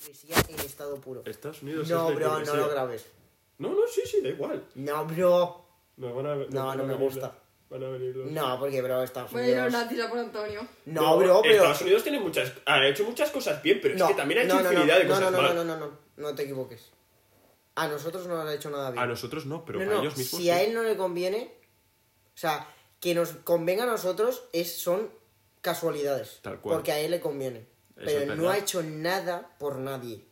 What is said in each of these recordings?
hipocresía en estado puro. Estados Unidos No, es la bro, no lo grabes. No, no, sí, sí, da igual. No, bro. No, van a, No, van no a me venir gusta. Van a venir los... No, porque, bro, Estados a Unidos... los nazis a por Antonio. No, bro, pero... Estados Unidos tiene muchas... Ha hecho muchas cosas bien, pero No, es que también ha hecho no, no, infinidad no, de cosas no, no, mal. no, no, no, no, no te equivoques. A nosotros no nos ha hecho nada bien. A nosotros no, pero No, para ellos mismos si sí. a él no le conviene, o sea, que nos convenga a nosotros es, son casualidades. Tal cual. Porque a él le conviene. Pero no ha hecho nada por nadie,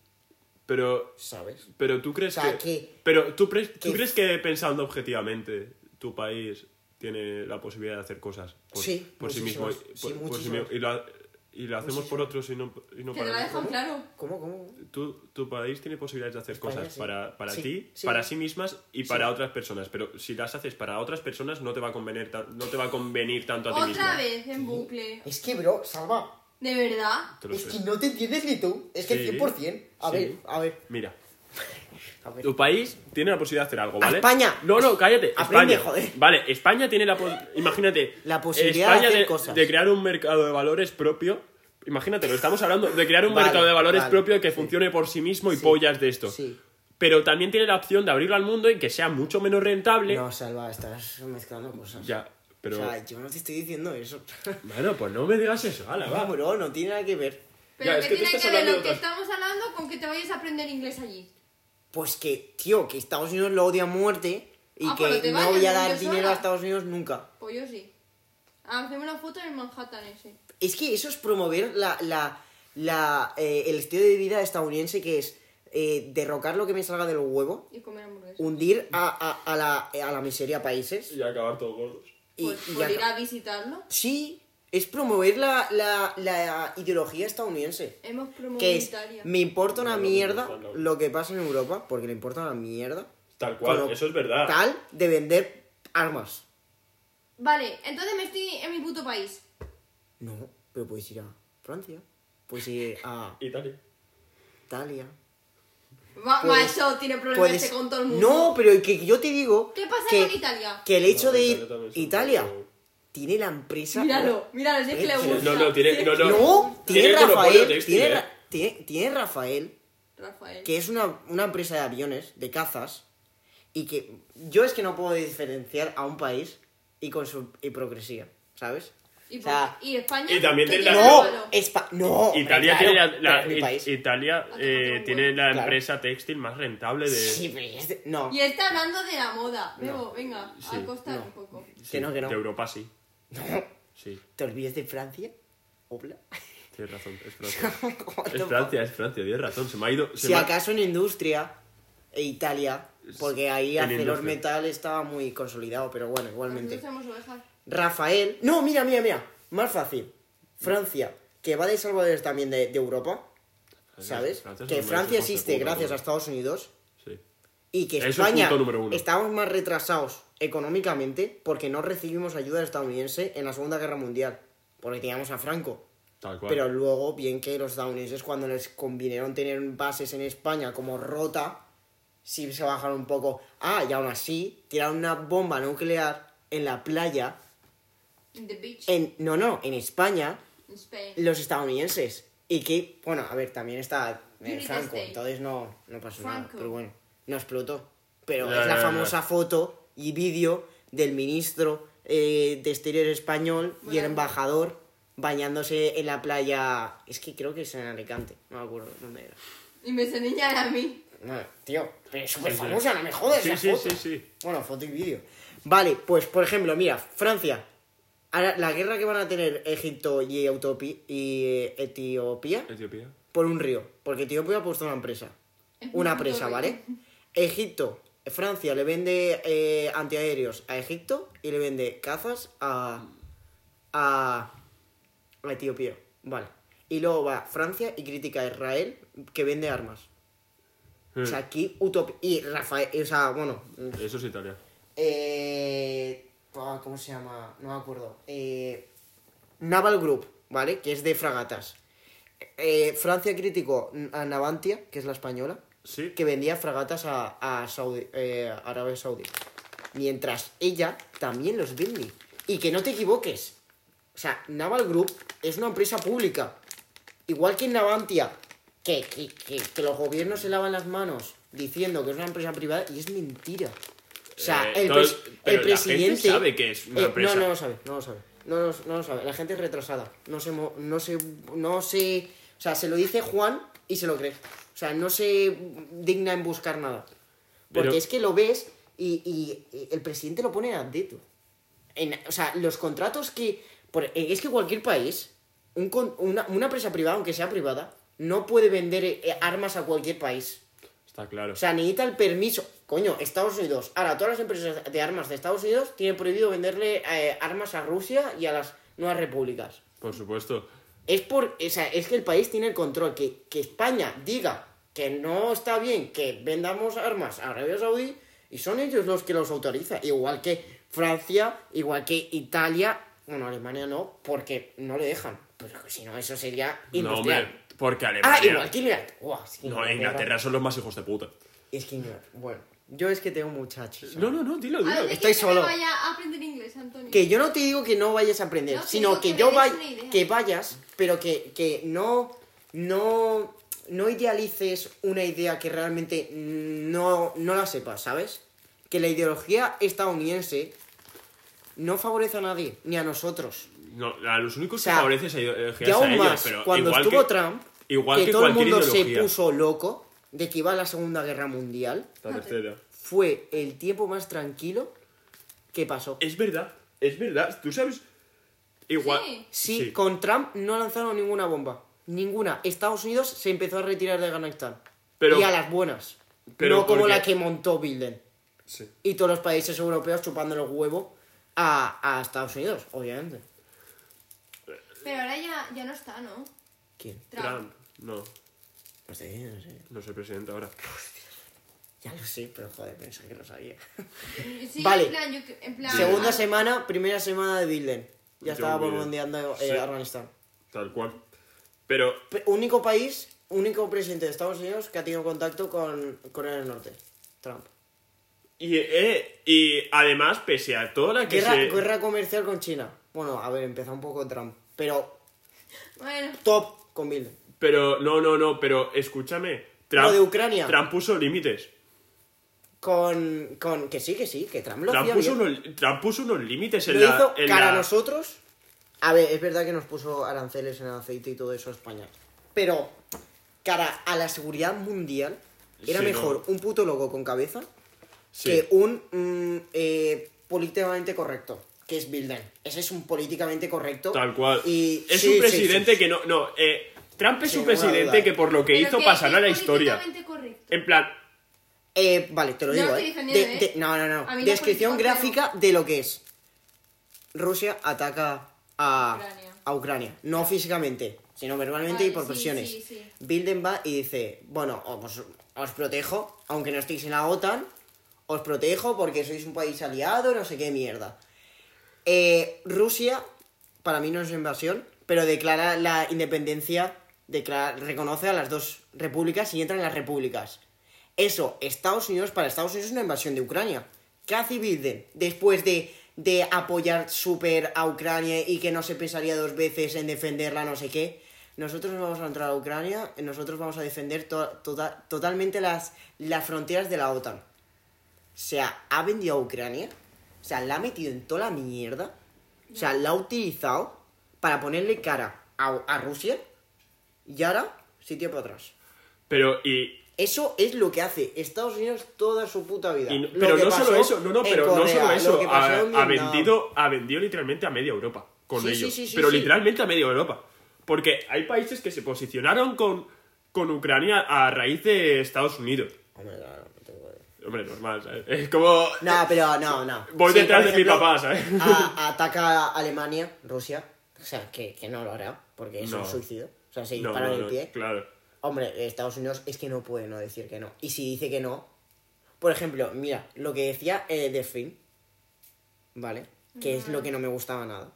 Pero, ¿sabes? pero tú crees O sea, que... que- Pero tú, pre- ¿tú crees que pensando objetivamente tu país tiene la posibilidad de hacer cosas por, Sí, por sí mismo? y- muchísimas. Sí, por- por sí muchísimas. mismo, y, lo, y lo hacemos por otros y no, y no para te la dejan nosotros? claro. ¿Cómo, cómo? Tu, tu país tiene posibilidades de hacer España, cosas sí. para, para Sí, ti, sí. para sí mismas y para otras personas. Pero si las haces para otras personas, no te va a convenir, no te va a convenir tanto a ti mismo. Otra vez en bucle. Es que, bro, Salva, ¿De verdad? Te lo es sé. que no te entiendes ni tú. Es que Sí. 100%. A Sí. ver, a ver, Mira, a ver. tu país tiene la posibilidad de hacer algo, ¿vale? España. No, no, cállate. Aprende, España. joder. Vale, España tiene la pos- Imagínate. La posibilidad de España hacer cosas. de crear un mercado de valores propio. Imagínate, lo estamos hablando de crear un Vale, mercado de valores vale, propio que sí. funcione por sí mismo y Sí, pollas de esto. sí. Pero también tiene la opción de abrirlo al mundo y que sea mucho menos rentable. No, Salva, estás mezclando cosas. Ya, pero. O sea, yo no te estoy diciendo eso. Bueno, pues no me digas eso, ala, va. No, bro, no tiene nada que ver. Pero Ya, ¿qué es que tiene que ver lo que otras- estamos hablando con que te vayas a aprender inglés allí? Pues que, tío, que Estados Unidos lo odia a muerte y Ah, que te no voy a dar sola. dinero a Estados Unidos nunca. Pues yo sí. Hacemos una foto en Manhattan ese. Es que eso es promover la, la, la, eh, el estilo de vida estadounidense que es eh, derrocar lo que me salga del huevo, Y comer hamburguesas. hundir a, a, a la, a la miseria países Y acabar todos gordos. Y, Pues y por ir a visitarlo. Sí, es promover la, la, la ideología estadounidense. Hemos promovido Que es, Italia. me importa una No, mierda no, no. lo que pasa en Europa, porque le importa una mierda. Tal cual, eso es verdad. Tal de vender armas. Vale, entonces me estoy en mi puto país. No, pero puedes ir a Francia, puedes ir a Italia. Italia. Va, Puedes- macho, tiene problemas Puedes... este con todo el mundo. No, pero que yo te digo ¿Qué pasa que, con Italia? que el hecho No, de Italia ir también es un Italia tiene la empresa. Míralo, míralo, si es que le gusta. No, no, tiene. No, no. No, tiene, monopolio Rafael, textil, tiene, ¿eh? Ra- tiene, tiene Rafael, Rafael. que es una, una empresa de aviones, de cazas, y que yo es que no puedo diferenciar a un país y con su hipocresía, ¿sabes? ¿Y, o sea, por- y España? y también ¿Qué tiene tiene la- no? Espa- no, Italia tiene la, país. Italia Ah, eh, tiene la Claro. empresa textil más rentable de. Sí, pero es de- no, Y está hablando de la moda. Bebo, venga, Sí, a costar no. un poco. que no, que no. De Europa sí. No. Sí, ¿Te olvides de Francia? Obla. tienes razón, es Francia. Es? Francia, es Francia, tienes razón. Se me ha ido. se Si me acaso en industria, e Italia, porque ahí ArcelorMittal industria. estaba muy consolidado, pero bueno, igualmente. Ovejas. Rafael. No, mira, mira, mira. Más fácil. Francia, que va de salvadores también de, de Europa, ¿sabes? Francia es que Francia existe gracias a Estados Unidos Sí. y que Eso es España uno. estamos más retrasados económicamente porque no recibimos ayuda estadounidense en la Segunda Guerra Mundial, porque teníamos a Franco. Tal cual. Pero luego, bien que los estadounidenses, cuando les convinieron tener bases en España como Rota, sí se bajaron un poco. Ah, y aún así, tiraron una bomba nuclear en la playa. In the beach. En, no, no, en España, In Spain. los estadounidenses. Y que, bueno, a ver, también está eh, Franco, entonces no, no pasó nada. Pero bueno, no explotó. Pero es la famosa foto y vídeo del ministro eh, de Exterior español y el embajador bañándose en la playa. Es que creo que es en Alicante, no me acuerdo dónde era. Y me enseñan a mí. No, tío, pero es súper famosa, no me jodas. Sí, la sí, foto. sí, sí. Bueno, foto y vídeo. Vale, pues por ejemplo, mira, Francia. Ahora, la guerra que van a tener Egipto y, Autopi- y eh, Etiopía Etiopía. por un río. Porque Etiopía ha puesto una empresa. Es Una presa. ¿vale? Egipto, Francia le vende eh, antiaéreos a Egipto y le vende cazas a, a, a Etiopía. Vale. Y luego va Francia y critica a Israel que vende armas. O sea, aquí utopía. Y Rafael, o sea, bueno. Eso es Italia. Eh, ah, ¿Cómo se llama? No me acuerdo. Eh, Naval Group, ¿vale? Que es de fragatas. Eh, Francia criticó a Navantia, que es la española, Sí. que vendía fragatas a, a Saudi, eh, Arabia Saudí. Mientras ella también los vende. Y que no te equivoques. O sea, Naval Group es una empresa pública. Igual que Navantia, que, que, que, que los gobiernos se lavan las manos diciendo que es una empresa privada y es mentira. O sea, Eh, el, todo- el la gente presidente... sabe que es una Eh, empresa. No, no lo sabe, no lo sabe. No, no lo sabe. La gente es retrasada. No se, no se... No se... O sea, se lo dice Juan y se lo cree. O sea, no se digna en buscar nada. Porque Pero- es que lo ves y, y- y el presidente lo pone a dedo. En, o sea, los contratos que... por- es que cualquier país, un una, una empresa privada, aunque sea privada, no puede vender eh, armas a cualquier país. Está claro. O sea, necesita el permiso. Coño, Estados Unidos. Ahora, todas las empresas de armas de Estados Unidos tienen prohibido venderle eh, armas a Rusia y a las nuevas repúblicas. Por supuesto. Es por. O sea, es que el país tiene el control. Que, que España diga que no está bien que vendamos armas a Arabia Saudí y son ellos los que los autorizan. Igual que Francia, igual que Italia. Bueno, Alemania no, porque no le dejan. Pero si no, eso sería No, industrial. hombre, porque ah, Alemania. igual que Inglaterra. Buah, es que No, Inglaterra- son los más hijos de puta. Es que Inglaterra. Bueno, yo es que tengo muchachos. No, no, no, dilo, ¿A dilo. dónde Estoy solo. que me vaya a aprender inglés, Antonio? Que yo no te digo que no vayas a aprender, No, sino que, que yo vaya, que vayas, pero que, que no, no, no idealices una idea que realmente no, no la sepas, ¿sabes? Que la ideología estadounidense no favorece a nadie, ni a nosotros. No, a los únicos O sea, que favorece ideología a aún ellos, más, pero cuando igual estuvo que, Trump, igual que, que todo el mundo se puso loco de que iba a la Segunda Guerra Mundial, La tercera. fue el tiempo más tranquilo que pasó. Es verdad, es verdad. Tú sabes. Igual. Sí. Sí, Sí. con Trump no lanzaron ninguna bomba. Ninguna. Estados Unidos se empezó a retirar de Afganistán. Pero- y a las buenas. pero no como porque- la que montó Biden. Sí. Y todos los países europeos chupando los huevos a, a Estados Unidos, obviamente. Pero ahora ya, ya no está, ¿no? ¿Quién? Trump. Trump. No, No sé, no sé. no soy presidente ahora. Ya lo sé, pero joder, pensé que lo sabía. Sí, Vale. En plan, yo, en plan, Segunda ah, semana, primera semana de Biden. Ya estaba Biden. bombardeando eh, Sí. Afganistán. Tal cual. Pero. Pe- Único país, único presidente de Estados Unidos que ha tenido contacto con Corea del Norte. Trump. Y, eh, y además, pese a toda la que Guerra, se. guerra comercial con China. Bueno, a ver, empezó un poco Trump. Pero Bueno, top con Biden. Pero, no, no, no, pero escúchame. Trump, Lo de Ucrania. Trump puso límites. Con, con. Que sí, que sí, que Trump lo Trump hacía puso, bien. unos, Trump puso unos límites Lo en la. hizo en cara la- a nosotros. A ver, es verdad que nos puso aranceles en el aceite y todo eso a España. Pero, cara a la seguridad mundial, era Sí, mejor un puto loco con cabeza Sí. que un mm, eh, políticamente correcto, que es Biden. Ese es un políticamente correcto. Tal cual. Y, es sí, un presidente sí, sí. que no. No, eh, Trump es Sin un presidente duda. que por lo que pero hizo pasará a la es historia. políticamente correcto. En plan, Eh, vale, te lo No digo, estoy ¿eh? De- ¿eh? de- no, no, no. No Descripción gráfica de lo que es. Rusia ataca a Ucrania. a Ucrania. No físicamente, sino verbalmente y por sí, presiones. sí, sí. Biden va y dice, bueno, os, os protejo, aunque no estéis en la OTAN, os protejo porque sois un país aliado, no sé qué mierda. Eh, Rusia, para mí no es una invasión, pero declara la independencia, declara- reconoce a las dos repúblicas y entra en las repúblicas. Eso, Estados Unidos, para Estados Unidos es una invasión de Ucrania. ¿Qué hace Biden después de, de apoyar súper a Ucrania y que no se pensaría dos veces en defenderla, no sé qué? Nosotros vamos a entrar a Ucrania, nosotros vamos a defender to- tota- totalmente las, las fronteras de la OTAN. O sea, ha vendido a Ucrania, sea, la ha metido en toda la mierda, o sea, la ha utilizado para ponerle cara a, a Rusia y ahora sitio para atrás. pero y. Eso es lo que hace Estados Unidos toda su puta vida. y no- Lo pero no solo eso, no, no, pero no solo lo eso. Ha, vendido, ha vendido literalmente a media Europa con Sí, ellos. sí, sí, pero sí. literalmente a media Europa. Porque hay países que se posicionaron con, con Ucrania a raíz de Estados Unidos. Hombre, claro, no tengo idea. Hombre, normal, ¿sabes? Es como. No, pero no, no. Voy Sí, detrás de mi papá, ¿sabes? a- ataca a Alemania, Rusia. O sea, que, que no lo hará, porque es No. un suicidio. O sea, se No, dispara no, en el no, pie. Claro. Hombre, Estados Unidos es que no puede no decir que no. Y si dice que no. Por ejemplo, mira, lo que decía eh, de Flynn, ¿vale? Que es lo que no me gustaba nada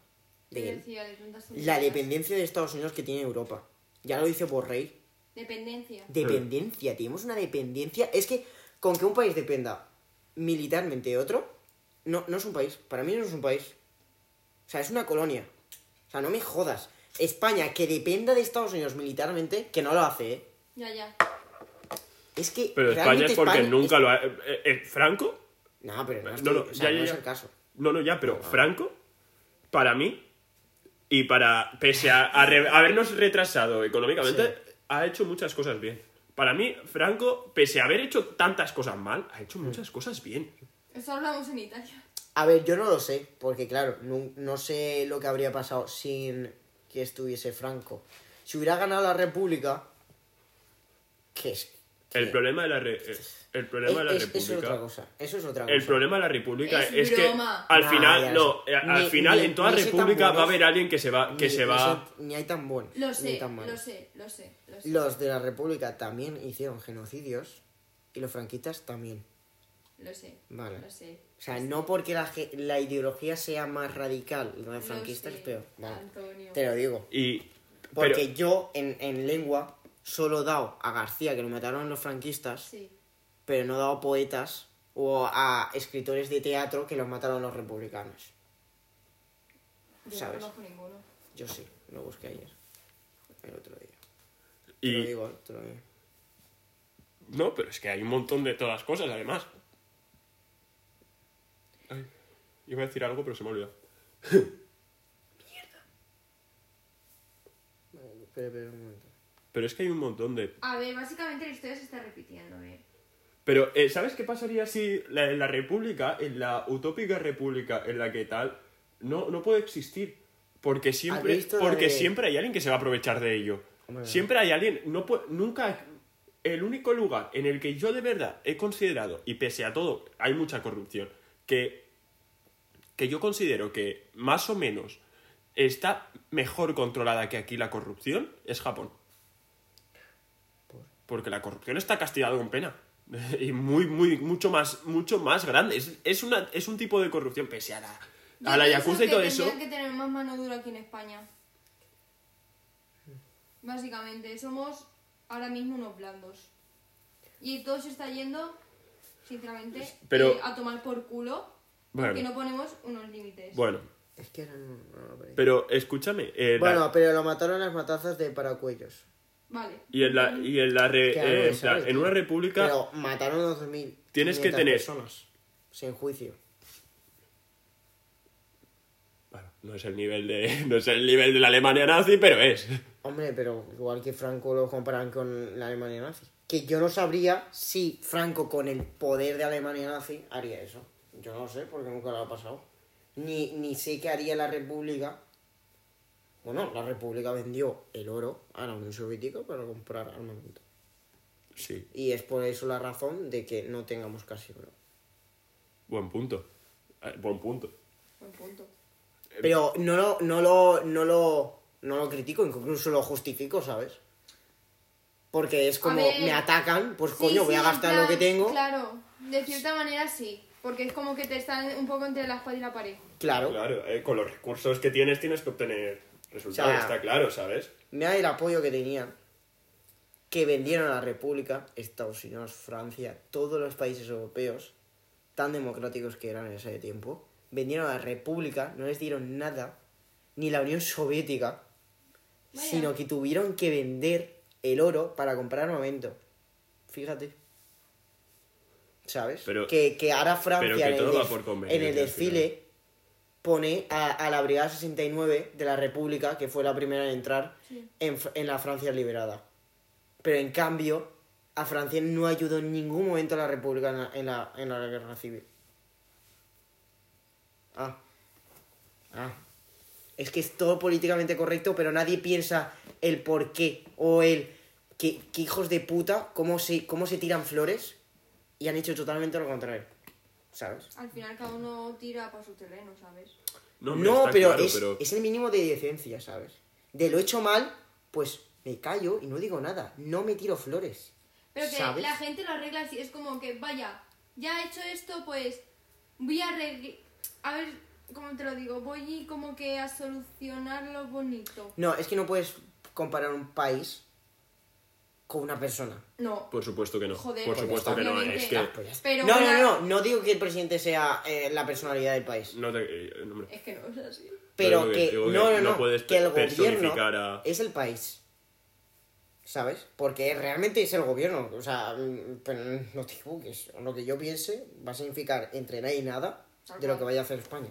de él. Decía de La dependencia de Estados Unidos que tiene Europa. Ya lo dice Borrell. Dependencia. Dependencia, tenemos una dependencia. Es que con que un país dependa militarmente de otro, no, no es un país. Para mí no es un país. O sea, es una colonia. O sea, no me jodas. España, que dependa de Estados Unidos militarmente, que no lo hace, ¿eh? Ya, ya. Es que. Pero España es porque España- nunca es- lo ha... eh, eh, ¿Franco? No, pero no, No, estoy- no, o sea, ya, no ya, es ya. el caso. No, no, ya, pero Franco, para mí, y para, pese a, a re- habernos retrasado económicamente, ha hecho muchas cosas bien. Para mí, Franco, pese a haber hecho tantas cosas mal, ha Mm. hecho muchas cosas bien. Eso hablamos en Italia. A ver, yo no lo sé, porque claro, no, no sé lo que habría pasado sin que estuviese Franco. Si hubiera ganado la República, ¿qué es? El problema de la, re- eh, el problema de la Es- es- Eso es otra República... cosa. Eso es otra cosa. El problema de la República Es es, que al final, no, eh, al Ni- final ni- en toda República va a haber alguien que se va, que Ni- se va, Ni hay tan buenos. Lo ni sé, tan lo sé, lo sé, lo sé. Los de la República también hicieron genocidios y los franquistas también. Lo sé. Vale. Lo sé. O sea, no porque la, ge- la ideología sea más radical, la de Lo franquista sé, es peor. Vale. Antonio. Te lo digo. y... Porque pero- yo en, en lengua solo dado a García, que lo mataron los franquistas, Sí. pero no dado a poetas o a escritores de teatro que los mataron los republicanos. Yo ¿Sabes? no conozco ninguno. Yo sí, lo busqué ayer. El otro día. Te y- lo digo, te lo digo. No, pero es que hay un montón de todas cosas, además. Ay, iba a decir algo, pero se me ha olvidado. Espera, espera un momento. Pero es que hay un montón de... A ver, básicamente la historia se está repitiendo, ¿eh? Pero, eh, ¿sabes qué pasaría si la, en la república, en la utópica república en la que tal, no, no puede existir? Porque siempre, ¿Has visto la porque de- siempre hay alguien que se va a aprovechar de ello. Hombre, siempre hay alguien... No puede- nunca... El único lugar en el que yo de verdad he considerado, y pese a todo, hay mucha corrupción, que, que yo considero que más o menos está mejor controlada que aquí la corrupción, es Japón. Porque la corrupción está castigada con pena. Y muy, muy, mucho más, mucho más grande. Es, es, una, es un tipo de corrupción, pese a la, Yo a la yakuza y todo eso. tendrían que tener más mano dura aquí en España. Básicamente, somos ahora mismo unos blandos. Y todo se está yendo, sinceramente, Pero- eh, a tomar por culo. Bueno. Porque no ponemos unos límites. Bueno, Es que eran... no, pero- pero escúchame. eh, la- Bueno, pero lo mataron las matazas de paracuellos. Vale. y en la, y en, la re- eh, en, plan, saber, en una república. Pero mataron a 12.000. Tienes que tener- personas. Sin juicio. Bueno, no es el nivel de. No es el nivel de la Alemania nazi, pero es. Hombre, pero igual que Franco lo comparan con la Alemania nazi. Que yo no sabría si Franco con el poder de Alemania nazi haría eso. Yo no lo sé porque nunca lo ha pasado. Ni, ni sé qué haría la República. Bueno, la República vendió el oro a la Unión Soviética para comprar armamento. Sí, Y es por eso la razón de que no tengamos casi oro. buen punto. Eh, buen punto. Buen punto. Pero no lo, no lo, no lo, no lo critico, incluso lo justifico, ¿sabes? Porque es como, me atacan, pues Sí, coño, voy a gastar lo que tengo. Claro, de cierta manera sí. Porque es como que te están un poco entre la espada y la pared. Claro. Claro, eh, con los recursos que tienes tienes que obtener resultados, O sea, está claro, ¿sabes? Mira el apoyo que tenían. Que vendieron a la República, Estados Unidos, Francia, todos los países europeos, tan democráticos que eran en ese tiempo, vendieron a la República, no les dieron nada, ni la Unión Soviética, Vaya. sino que tuvieron que vender el oro para comprar armamento. Fíjate. ¿Sabes? Pero- que, que ahora Francia pero que en, el def- por en desfile pone a, a la Brigada 69 de la República, que fue la primera en entrar Sí. en, en la Francia liberada. Pero en cambio, a Francia no ayudó en ningún momento a la República en la, en la, en la guerra civil. Ah. Ah. Es que es todo políticamente correcto, pero nadie piensa el por qué o el que, que hijos de puta, cómo se, cómo se tiran flores y han hecho totalmente lo contrario. ¿Sabes? Al final cada uno tira para su terreno, ¿sabes? No, No, pero, claro, es, pero- es el mínimo de decencia, ¿sabes? De lo hecho mal, pues me callo y no digo nada. No me tiro flores. Pero que ¿sabes? la gente lo arregla así, es como que, vaya, ya he hecho esto, pues voy a arreglar... A ver, ¿cómo te lo digo? Voy como que a solucionar lo bonito. No, es que no puedes comparar un país con una persona. No. Por supuesto que no. Joder, Por supuesto que no. Es que. Pues ya está. Pero no, una- no, no, no digo que el presidente sea eh, la personalidad del país. No te. eh, no. Es que no es así. Pero que- que, que no, no, no puedes que el gobierno a- es el país. ¿Sabes? Porque realmente es el gobierno. O sea, mm, pero no te equivoques. Lo que yo piense va a significar entre nada y nada Tal de lo que vaya a hacer España.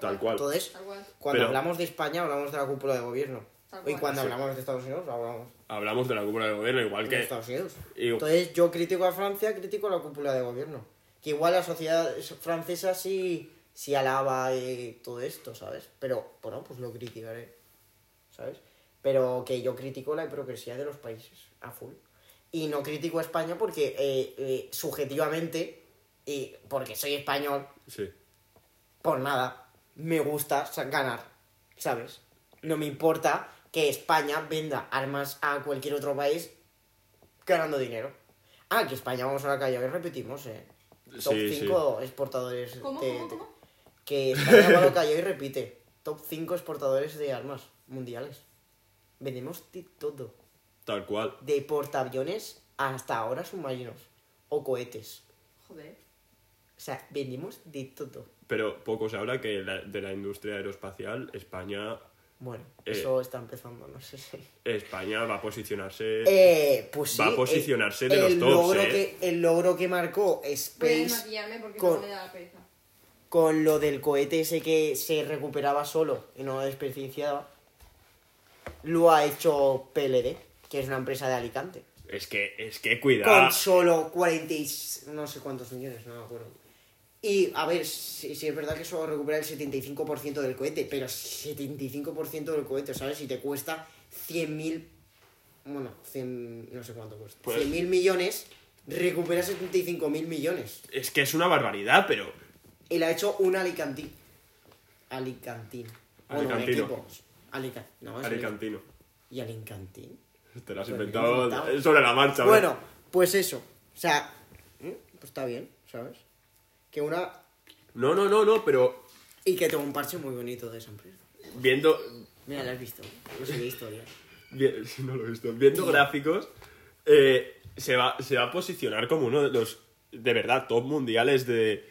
Tal cual. Entonces, Tal cual. cuando Pero- hablamos de España, hablamos de la cúpula de gobierno. Y cuando Sí. hablamos de Estados Unidos, hablamos Hablamos de la cúpula del gobierno, igual de que. Estados Unidos. y- Entonces, yo critico a Francia, critico la cúpula de gobierno. Que igual la sociedad francesa sí, sí alaba y todo esto, ¿sabes? Pero, bueno, pues lo criticaré, ¿sabes? Pero que yo critico la hipocresía de los países a full. Y no critico a España porque eh, eh, subjetivamente, y porque soy español, Sí. por nada, me gusta ganar, ¿sabes? No me importa que España venda armas a cualquier otro país ganando dinero. Ah, que España vamos a la calle y repetimos, ¿eh? Top Sí, sí. 5 exportadores ¿Cómo, de... cómo, cómo? Que España va a la calle y repite. Top 5 exportadores de armas mundiales. Vendemos de todo. Tal cual. De portaaviones hasta ahora submarinos. O cohetes. Joder. O sea, vendemos de todo. Pero poco se habla que la- de la industria aeroespacial, España. Bueno, Eh. eso está empezando, no sé si... España va a posicionarse. Eh, pues sí, Va a el- posicionarse de el los tops, logro eh. que El logro que marcó Voy a Space con- no da la pereza. con lo del cohete ese que se recuperaba solo y no desperdiciaba, lo ha hecho PLD, que es una empresa de Alicante. Es que, es que cuidado. Con solo 40 y s- no sé cuántos millones, no me acuerdo. Y, a ver, sí, sí es verdad que solo recupera el 75% del cohete, pero 75% del cohete, ¿sabes? Si te cuesta 100.000... Bueno, 100... no sé cuánto cuesta. Pues- 100.000 millones, recupera 75.000 millones. Es que es una barbaridad, pero. Y le ha hecho un alicantín. Alicantín. Bueno, Alicantino. equipo. Alica... No, es Alicantino. ¿Y Alicantín? Te lo has Pues inventado. sobre la marcha, Bueno, pues eso. O sea, ¿eh? pues está bien, ¿sabes? Que una... No, no, no, no, pero. Y que tengo un parche muy bonito de esa empresa. Viendo. Mira, lo has visto. No sé qué historia. si no lo he visto. Viendo gráficos. eh, se, va, se va a posicionar como uno de los. De verdad, top mundiales de.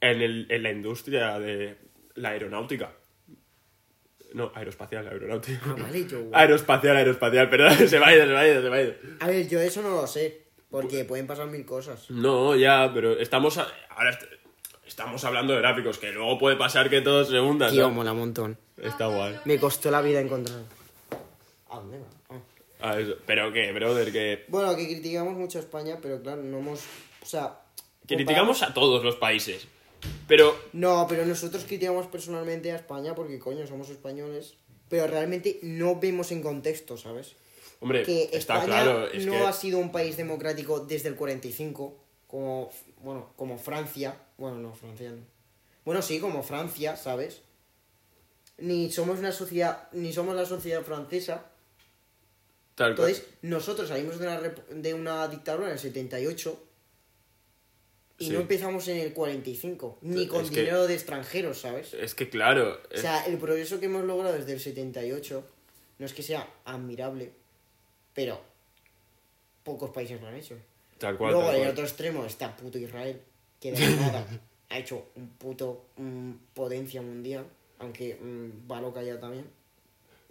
En, el, en la industria de la aeronáutica. No, aeroespacial, aeronáutica. Ah, vale, yo... Aeroespacial, aeroespacial, perdón, se me ha ido, se me ha ido, se me ha ido. A ver, yo eso no lo sé. Porque pueden pasar mil cosas. No, ya, pero estamos. a- ahora estamos hablando de gráficos, que luego puede pasar que todo se hunda. Tío, ¿no? mola un montón. Está guay. Me costó la vida encontrar. ¿A dónde va? Ah. Ah, eso. Pero que, brother, que. Bueno, que criticamos mucho a España, pero claro, no hemos... O sea... Criticamos a todos los países. Pero. No, pero nosotros criticamos personalmente a España porque, coño, somos españoles. Pero realmente no vemos en contexto, ¿sabes? Hombre, Que está España claro. Es no que. ha sido un país democrático desde el 45, como, bueno, como Francia. Bueno, no, Francia no. Bueno, sí, como Francia, ¿sabes? Ni somos una sociedad, ni somos la sociedad francesa. Tal cual. Entonces, nosotros salimos de una, de una dictadura en el 78 y Sí. no empezamos en el 45, ni con Es que- dinero de extranjeros, ¿sabes? Es que claro. O sea, el progreso que hemos logrado desde el 78 no es que sea admirable, pero pocos países lo han hecho. Tal cual. Luego, tal en el otro extremo está puto Israel, que de nada ha hecho un puto mm, potencia mundial, aunque mm, va loca ya también.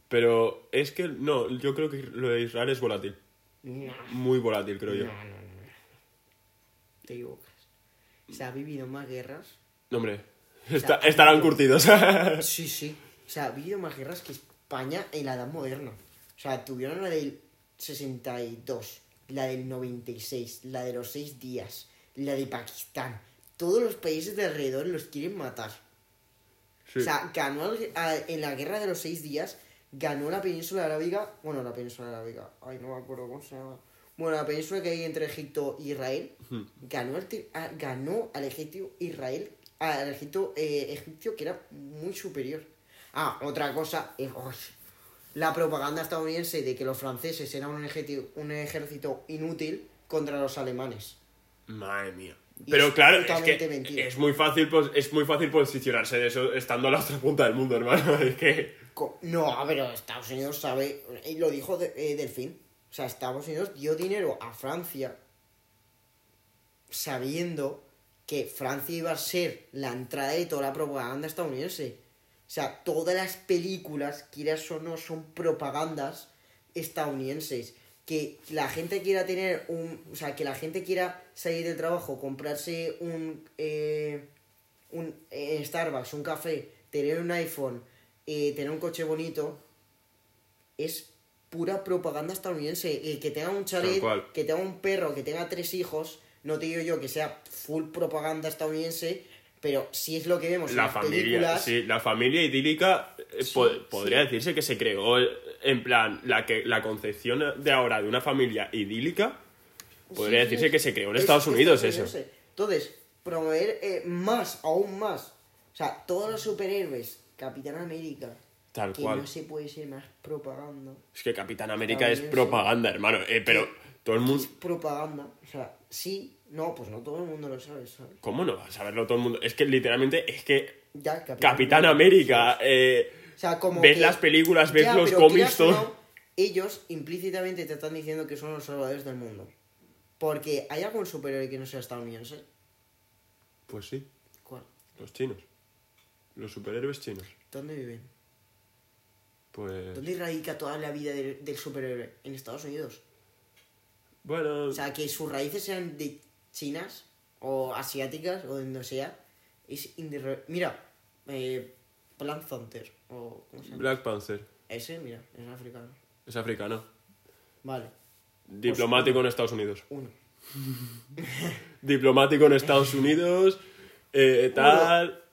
Pero es que no, yo creo que lo de Israel es volátil. No, Muy volátil, creo yo. no, no, no. Te equivocas. Se ha vivido más guerras. No, hombre. sea, está- estarán curtidos. Sí, sí. O sea, ha habido más guerras que España en la Edad Moderna. O sea, tuvieron la del 62, la del 96, la de los seis días, la de Pakistán. Todos los países de alrededor los quieren matar. Sí. O sea, ganó en la guerra de los seis días, ganó la península arábiga. Bueno, la península arábiga. Ay, no me acuerdo cómo se llama. Bueno, la península que hay entre Egipto e Israel. Hmm. Ganó, ganó al Egipto Israel. Al Egipto eh, egipcio que era muy superior. Ah, otra cosa. eh, oh, la propaganda estadounidense de que los franceses eran un ejército, un ejército inútil contra los alemanes. Madre mía. Y Pero es claro, es que es muy fácil pos- es muy fácil posicionarse de eso estando a la otra punta del mundo, hermano. Es que No, pero Estados Unidos sabe, y lo dijo de, eh, Delfín, o sea, Estados Unidos dio dinero a Francia sabiendo que Francia iba a ser la entrada de toda la propaganda estadounidense. O sea, todas las películas, quieras o no, son propagandas estadounidenses. que la gente quiera tener un... O sea, que la gente quiera salir del trabajo, comprarse un... eh, un eh, Starbucks, un café, tener un iPhone, eh, tener un coche bonito, es pura propaganda estadounidense. El que tenga un chalet, que tenga un perro, que tenga tres hijos, no te digo yo que sea full propaganda estadounidense, pero si es lo que vemos en La las familia, películas... sí, la familia idílica eh, Sí, po- sí. podría decirse que se creó eh, en plan la que la concepción de ahora de una familia idílica podría Sí, decirse que se creó en es Estados Unidos eso. Entonces, promover eh, más, aún más. O sea, todos los superhéroes, Capitán América, Tal que cual. no se puede ser más propaganda. Es que Capitán América es propaganda, hermano. Eh, pero todo el mundo Es propaganda. O sea, sí, no, pues no todo el mundo lo sabe, ¿sabes? ¿Cómo no va a saberlo todo el mundo? Es que literalmente es que Ya, Capitán América eh, O sea, como ves que- las películas, ves Ya, los cómics, todo. no, ellos implícitamente te están diciendo que son los salvadores del mundo. Porque ¿hay algún superhéroe que no sea estadounidense? Pues sí, ¿Cuál? los chinos. Los superhéroes chinos. ¿Dónde viven? Pues ¿Dónde radica toda la vida del, del superhéroe? En Estados Unidos. bueno, O sea, que sus raíces sean de chinas o asiáticas o de donde sea. Es indirre- Mira, eh, Black Panther. O, ¿cómo se llama? Black Panther Ese, mira, es africano. es africano. Vale, Diplomático en Estados Unidos. uno. Diplomático en Estados Unidos, eh, tal.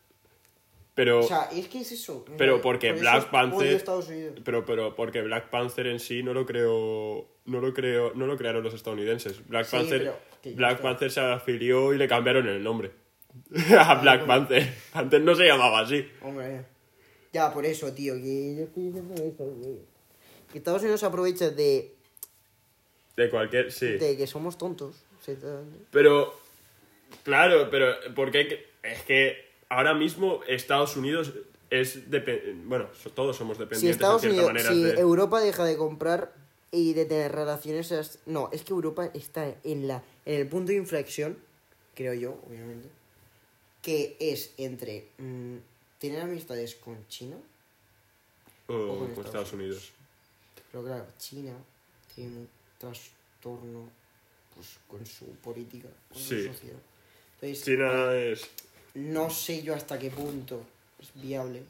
Pero, O sea, es que es eso. pero porque Por Black Panther. Pero, pero porque Black Panther en sí no lo creo. No lo creo. No lo crearon los estadounidenses. Black Sí, Panther. pero que Black está. Panther se afilió y le cambiaron el nombre. a Black bueno. Panther. Antes no se llamaba así. Hombre, ya, por eso, tío, que Estados Unidos aprovecha de, De cualquier. Sí. de que somos tontos. Pero, claro, pero porque es que ahora mismo Estados Unidos es bueno, todos somos Si dependientes Estados en cierta Unidos, manera si de- Europa deja de comprar y de tener relaciones, es- no, es que Europa está en la en el punto de inflexión, creo yo, obviamente, que es entre mm, tener amistades con China, o o con con Estados Estados Unidos. pero claro, China tiene un trastorno pues, con su política, con Sí. su sociedad. Entonces, China es no sé yo hasta qué punto es viable.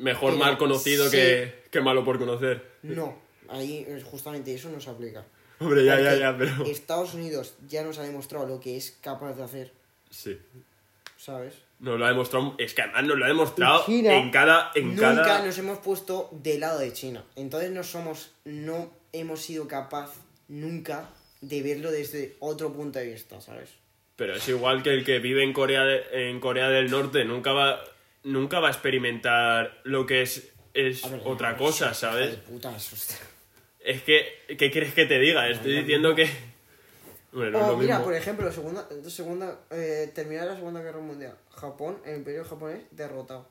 mejor Pero mal conocido sí. que, que malo por conocer. No, ahí es justamente eso no se aplica. Hombre, ya, ya, Porque ya, pero Estados Unidos ya nos ha demostrado lo que es capaz de hacer, sí. ¿sabes? Nos lo ha demostrado, es que además nos lo ha demostrado China en cada en Nunca cada nos hemos puesto del lado de China. Entonces no somos, no hemos sido capaz nunca de verlo desde otro punto de vista, ¿sabes? Pero es igual que el que vive en Corea, de- en Corea del Norte, nunca va, nunca va a experimentar lo que es, es ver, otra no, cosa, ¿sabes? de puta, Es que, ¿qué quieres que te diga? Estoy diciendo que... Bueno, Oh, mira, mismo. por ejemplo, segunda, segunda, eh, terminar la Segunda Guerra Mundial. Japón, el imperio japonés, derrotado.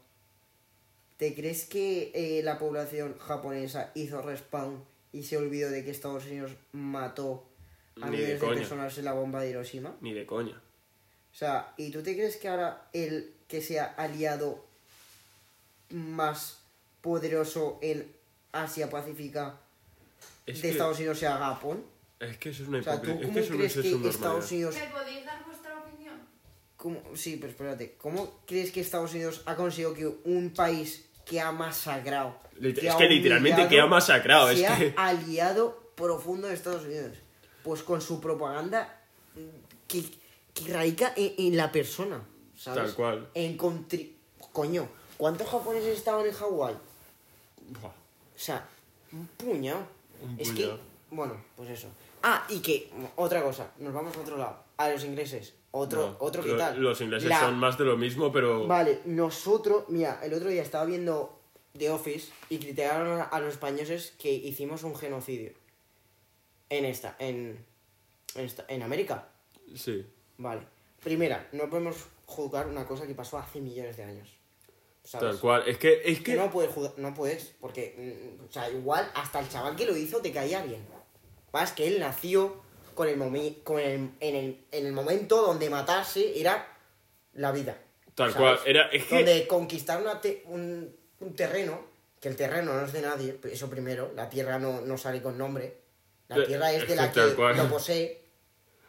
¿Te crees que eh, la población japonesa hizo respawn y se olvidó de que Estados Unidos mató a Ni de miles de personas en la bomba de Hiroshima? Ni de coña. O sea, ¿y tú te crees que ahora el que sea aliado más poderoso en Asia Pacífica Es de que, Estados Unidos sea Japón? es que eso es una O sea, ¿tú hipocresía. Es cómo que eso no crees es que Estados Unidos... ¿Me podéis dar vuestra opinión? cómo- Sí, pero espérate. ¿Cómo crees que Estados Unidos ha conseguido que un país que ha masacrado... Lit- que es ha que literalmente que ha masacrado, es que- aliado profundo de Estados Unidos? Pues con su propaganda mm, que, que radica en, en la persona, ¿sabes? Tal cual. En contri... Coño, ¿cuántos japoneses estaban en Hawái? O sea, un puñado. Un es que, bueno, pues eso. Ah, y que, otra cosa, nos vamos a otro lado. A los ingleses. Otro, No, otro que tal. Los ingleses La- son más de lo mismo, pero... Vale, nosotros, mira, el otro día estaba viendo The Office y criticaron a- a los españoles que hicimos un genocidio. En esta, en, en, esta, en América. Sí. Vale. Primera, no podemos juzgar una cosa que pasó hace millones de años. ¿Sabes? Tal cual. Es que... Es Que que... no puedes juzgar, no puedes, porque, mm, o sea, igual hasta el chaval que lo hizo te caía bien. Vas que él nació con el, momi- con el, en, el, en el momento donde matarse era la vida. Tal ¿sabes? cual. Era... Es que... Donde conquistar una te- un, un terreno, que el terreno no es de nadie, eso primero, la tierra no, no sale con nombre, La Eh, tierra es de la que lo posee.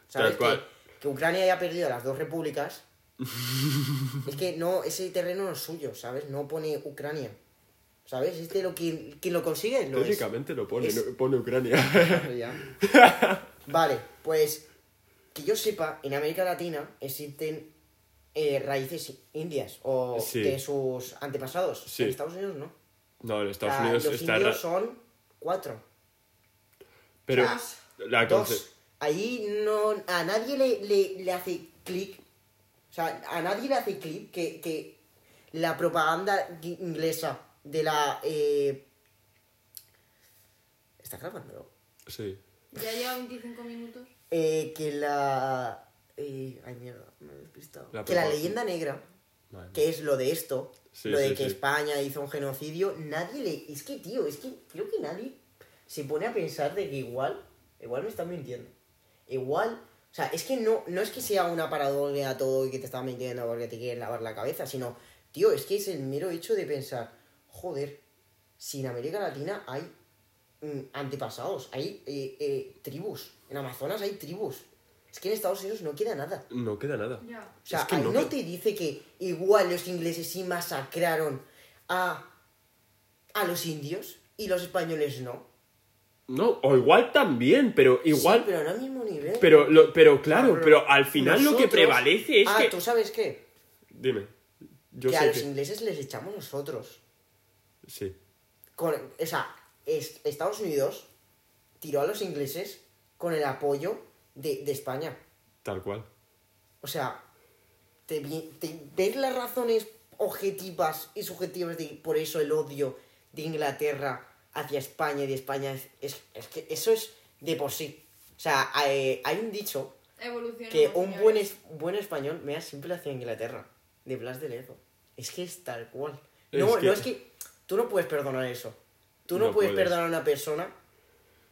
¿Sabes? Tal cual. Que, que Ucrania haya perdido las dos repúblicas. Es que no, ese terreno no es suyo, ¿sabes? No pone Ucrania. ¿Sabes? Es de lo que quien lo consigue lo es. Técnicamente lo pone, Es- no- pone Ucrania. Vale, pues que yo sepa, en América Latina existen eh, raíces indias o Sí. de sus antepasados. Sí. En Estados Unidos no. No, en Estados Unidos los está... indios son cuatro. Pero la Dos. Ahí no, a nadie le, le, le hace clic. Sea, a nadie le hace clic que, que la propaganda inglesa de la... Eh... ¿Está grabando? Sí. Ya lleva 25 minutos. Eh, que la... eh, Ay, mierda, me he despistado. La que la leyenda negra, que es lo de esto, Sí, lo de sí, que sí. España hizo un genocidio, nadie le... Es que, tío, es que creo que nadie se pone a pensar de que igual, igual me están mintiendo. Igual, o sea, es que no, no es que sea una paradoja todo y que te están mintiendo porque te quieren lavar la cabeza, sino, tío, es que es el mero hecho de pensar, joder, si en América Latina hay mm, antepasados, hay eh, eh, tribus, en Amazonas hay tribus. Es que en Estados Unidos no queda nada. No queda nada. O sea, Es que ahí no no, te dice que igual los ingleses sí masacraron a, a los indios y los españoles no. No, o igual también, pero igual... Sí, pero no al mismo nivel. pero, lo, pero claro, Ah, pero al final lo que prevalece es ah, que... ¿tú sabes qué? Dime. Yo que a los que... ingleses les echamos nosotros. Sí. Con, o sea, es- Estados Unidos tiró a los ingleses con el apoyo de, de España. Tal cual. O sea, te- ver las razones objetivas y subjetivas de por eso el odio de Inglaterra hacia España y de España es, es, es que eso es de por sí. O sea, hay, hay un dicho Evoluciona. que un buen, es- buen español mea siempre hacia Inglaterra, de Blas de Lezo. Es que es tal cual. No, Es no que- es que tú no puedes perdonar eso. Tú no, No puedes puedes. perdonar a una persona,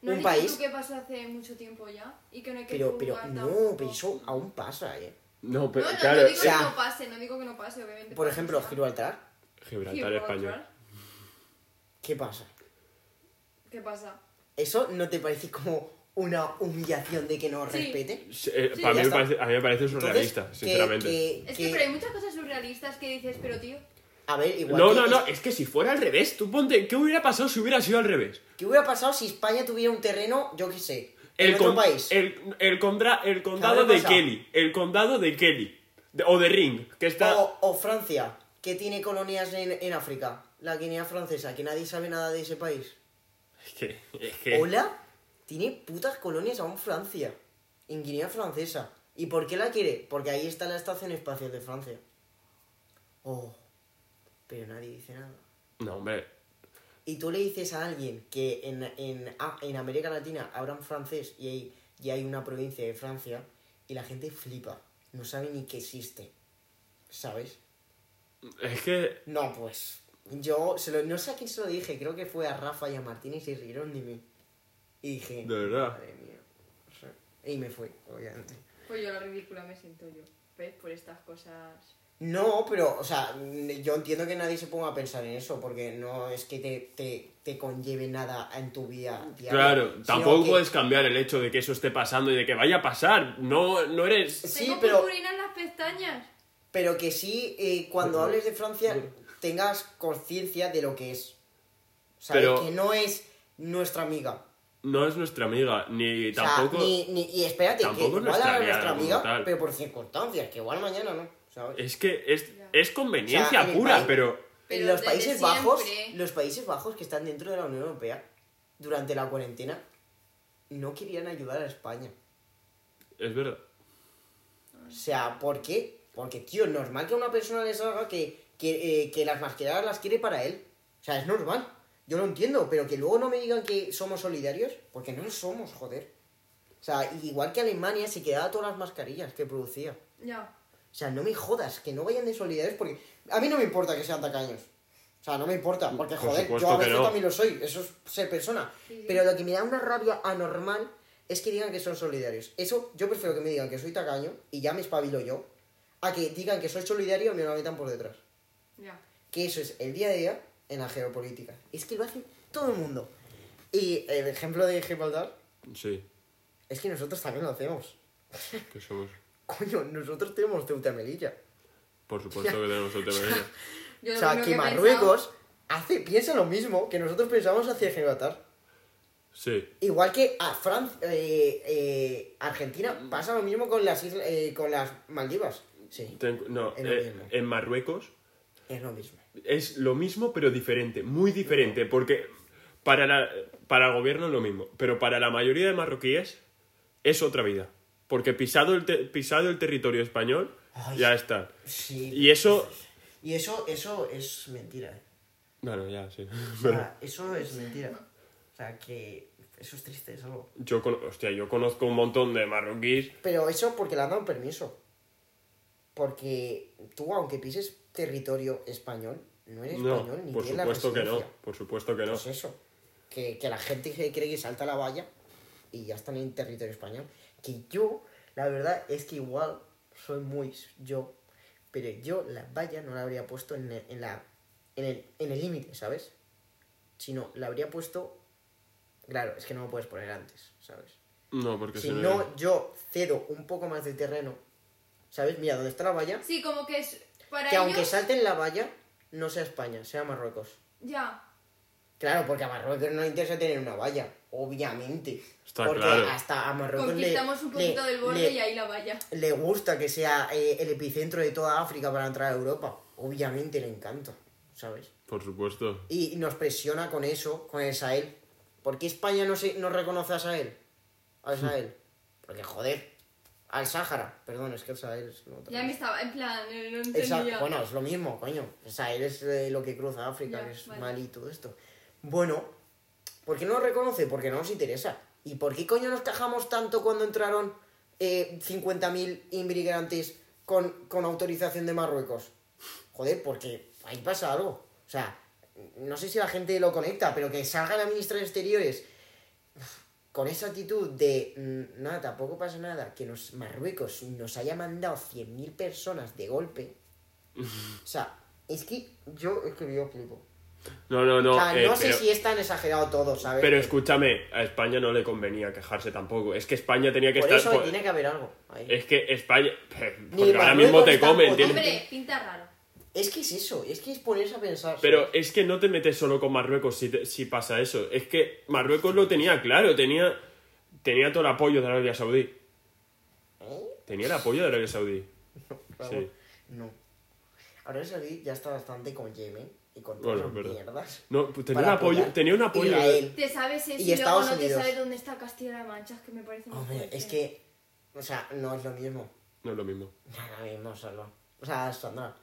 ¿No un país, que pasó hace mucho tiempo ya? Y que no hay que pero, pero no, pero eso aún pasa, eh. No, pero no, no, claro... no digo o sea- que no pase, no digo que no pase, obviamente. Por ejemplo, Gibraltar Gibraltar. español. ¿qué pasa? ¿Qué pasa? ¿Eso no te parece como una humillación de que nos Sí. respete? Sí, eh, Sí, para mí me parece, a mí me parece Entonces, surrealista, que- sinceramente. que- Es que- que, pero hay muchas cosas surrealistas que dices, pero tío. A ver, igual No, que- no, no, es que si fuera al revés, tú ponte, ¿qué hubiera pasado si hubiera sido al revés? ¿Qué hubiera pasado si España tuviera un terreno, yo qué sé, en El, otro con- país? el, el, condra- el condado de pasado? Kelly, el condado de Kelly, de- o de Ring, que está... O, o Francia, que tiene colonias en, en África, la Guinea francesa, que nadie sabe nada de ese país. Es que, es que- Hola, tiene putas colonias aún Francia, en Guinea francesa. ¿Y por qué la quiere? Porque ahí está la estación espacial de Francia. Oh, pero nadie dice nada. No, hombre, Y tú le dices a alguien que en, en, en América Latina hablan francés y hay, y hay una provincia de Francia y la gente flipa. No sabe ni que existe. ¿Sabes? es que... No, pues. Yo se lo- no sé a quién se lo dije, creo que fue a Rafa y a Martín y se rieron de mí. Y dije. De verdad. Madre mía. O sea, y me fui, obviamente. Pues yo la ridícula me siento yo. ¿Ves? Por estas cosas. No, pero, o sea, yo entiendo que nadie se ponga a pensar en eso, porque no es que te, te, te conlleve nada en tu vida diaria. Claro, tampoco que- puedes cambiar el hecho de que eso esté pasando y de que vaya a pasar. No, no eres... Sí, Tengo pero, en las pestañas. pero que sí, eh, cuando hables de Francia, tengas conciencia de lo que es. ¿Sabes? Pero- Que no es nuestra amiga. No es nuestra amiga, ni O sea, tampoco... ni, ni- y espérate, tampoco que igual nuestra era nuestra amiga, tal. pero por circunstancias, que igual mañana no, ¿sabes? Es que es, es conveniencia O sea, pura, país- pero... Pero en los Países Bajos, siempre. los Países Bajos que están dentro de la Unión Europea, durante la cuarentena, no querían ayudar a España. Es verdad. O sea, ¿por qué? Porque, tío, normal que a una persona le salga que, que, eh, que las masqueradas las quiere para él. O sea, es normal. Yo lo entiendo, pero que luego no me digan que somos solidarios, porque no lo somos, joder. O sea, igual que Alemania se quedaba todas las mascarillas que producía. Ya. O sea, no me jodas, que no vayan de solidarios porque a mí no me importa que sean tacaños. O sea, no me importa, porque Por joder, yo a veces no. también lo soy, eso es ser persona. Sí, sí. Pero lo que me da una rabia anormal es que digan que son solidarios. Eso, yo prefiero que me digan que soy tacaño y ya me espabilo yo, a que digan que soy solidario y me lo metan por detrás. Que eso es el día a día en la geopolítica. Es que lo hace todo el mundo. Y el ejemplo de Gibraltar, Sí, Es que nosotros también lo hacemos. que somos. Coño, nosotros tenemos Ceuta Melilla. Por supuesto que tenemos de Yo o sea, que Marruecos hace, piensa lo mismo que nosotros pensamos hacia Gibraltar. Sí, Igual que a Francia, eh, eh, Argentina pasa lo mismo con las islas, eh, con las Maldivas. Sí, ten- no, eh, en Marruecos es lo mismo. es lo mismo pero diferente, muy diferente, porque para, la- para el gobierno es lo mismo, pero para la mayoría de marroquíes es otra vida, porque pisado el, te- pisado el territorio español Ay. ya está. Sí. Y eso... Y eso, eso es mentira. ¿eh? Bueno, ya, sí. O sea, eso es mentira. O sea, que eso es triste, es algo. yo, con- hostia, yo conozco un montón de marroquíes Pero eso porque le han dado permiso. Porque tú, aunque pises territorio español, no eres No, español ni por la supuesto que no, por supuesto que no. Pues eso. Que, que la gente que cree que salta la valla y ya están en territorio español. Que yo, la verdad es que igual soy muy yo, pero yo la valla no la habría puesto en, el- en la en el en el límite, ¿sabes? Sino la habría puesto. Claro, es que no lo puedes poner antes, ¿sabes? No, porque Si no, yo cedo un poco más de terreno, ¿sabes? Mira, donde está la valla, Sí, como que es para que ellos... aunque salten la valla, no sea España, sea Marruecos. Ya. Claro, porque a Marruecos no le interesa tener una valla, obviamente. Está porque claro. hasta a Marruecos le, Conquistamos un poquito le- del borde le- y ahí la valla. le gusta que sea eh, el epicentro de toda África para entrar a Europa. Obviamente le encanta, ¿sabes? Por supuesto. Y nos presiona con eso, con el Sahel. ¿Por qué España no, se, no reconoce a Sahel? Al Sahel. Porque, joder, al Sáhara. Perdón, es que el Sahel es lo otro. Ya me estaba, en plan, no entendía. bueno, es lo mismo, coño. El Sahel es eh, lo que cruza África, que es vale. Mali y todo esto. Bueno, ¿por qué no lo reconoce? Porque no nos interesa. ¿Y por qué coño nos cajamos tanto cuando entraron eh, 50.000 inmigrantes con, con autorización de Marruecos? Joder, porque ahí pasa algo. O sea, no sé si la gente lo conecta, pero que salga la ministra de Exteriores con esa actitud de mm, nada, tampoco pasa nada, que nos Marruecos nos haya mandado 100.000 personas de golpe. O sea, es que yo es que yo flipo. No, no, no. o sea, eh, no sé pero, si es tan exagerado todo, ¿sabes? pero escúchame, a España no le convenía quejarse tampoco. Es que España tenía que Por estar. eso por- tiene que haber algo. ahí. Es que España. Ni Porque ahora mismo te comen. tiene- Hombre, pinta raro. Es que es eso, es que es ponerse a pensar. Pero ¿sabes? es que no te metes solo con Marruecos si, te- si pasa eso. Es que Marruecos lo tenía claro, tenía, tenía todo el apoyo de Arabia Saudí. ¿Eh? Tenía el apoyo de Arabia Saudí. Vamos, Sí. No. Ahora Saudí ya está bastante con Yemen y con todas Bueno, las es verdad. mierdas. No, pues tenía, un apoyo, tenía un apoyo. Israel. Te sabes eso Y y, luego no Unidos. te sabes dónde está Castilla-La Mancha, es que me parece muy Hombre, es que, o sea, no es lo mismo. No es lo mismo. No es lo mismo, Salva. O sea, Sandra.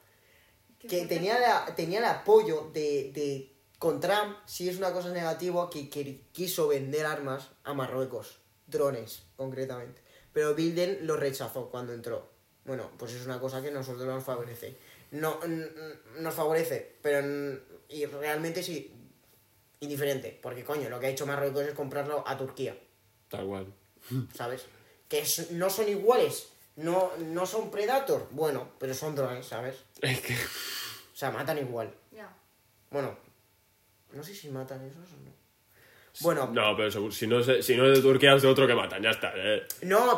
Que tenía, la, tenía el apoyo de, de con Trump, si es una cosa negativa, que, que quiso vender armas a Marruecos, drones concretamente. Pero Biden lo rechazó cuando entró. Bueno, pues es una cosa que a nosotros nos favorece. No, nos favorece, pero y realmente sí, indiferente, porque coño, lo que ha hecho Marruecos es comprarlo a Turquía, Tal cual. ¿sabes? Que es- no son iguales, no, no son Predator, bueno, pero son drones, ¿sabes? Es que. O sea, matan igual. Ya. Bueno, no sé si matan esos o no. Bueno, no, No, pero seguro, si no, es- si no es de Turquía es de otro que matan, ya está. eh.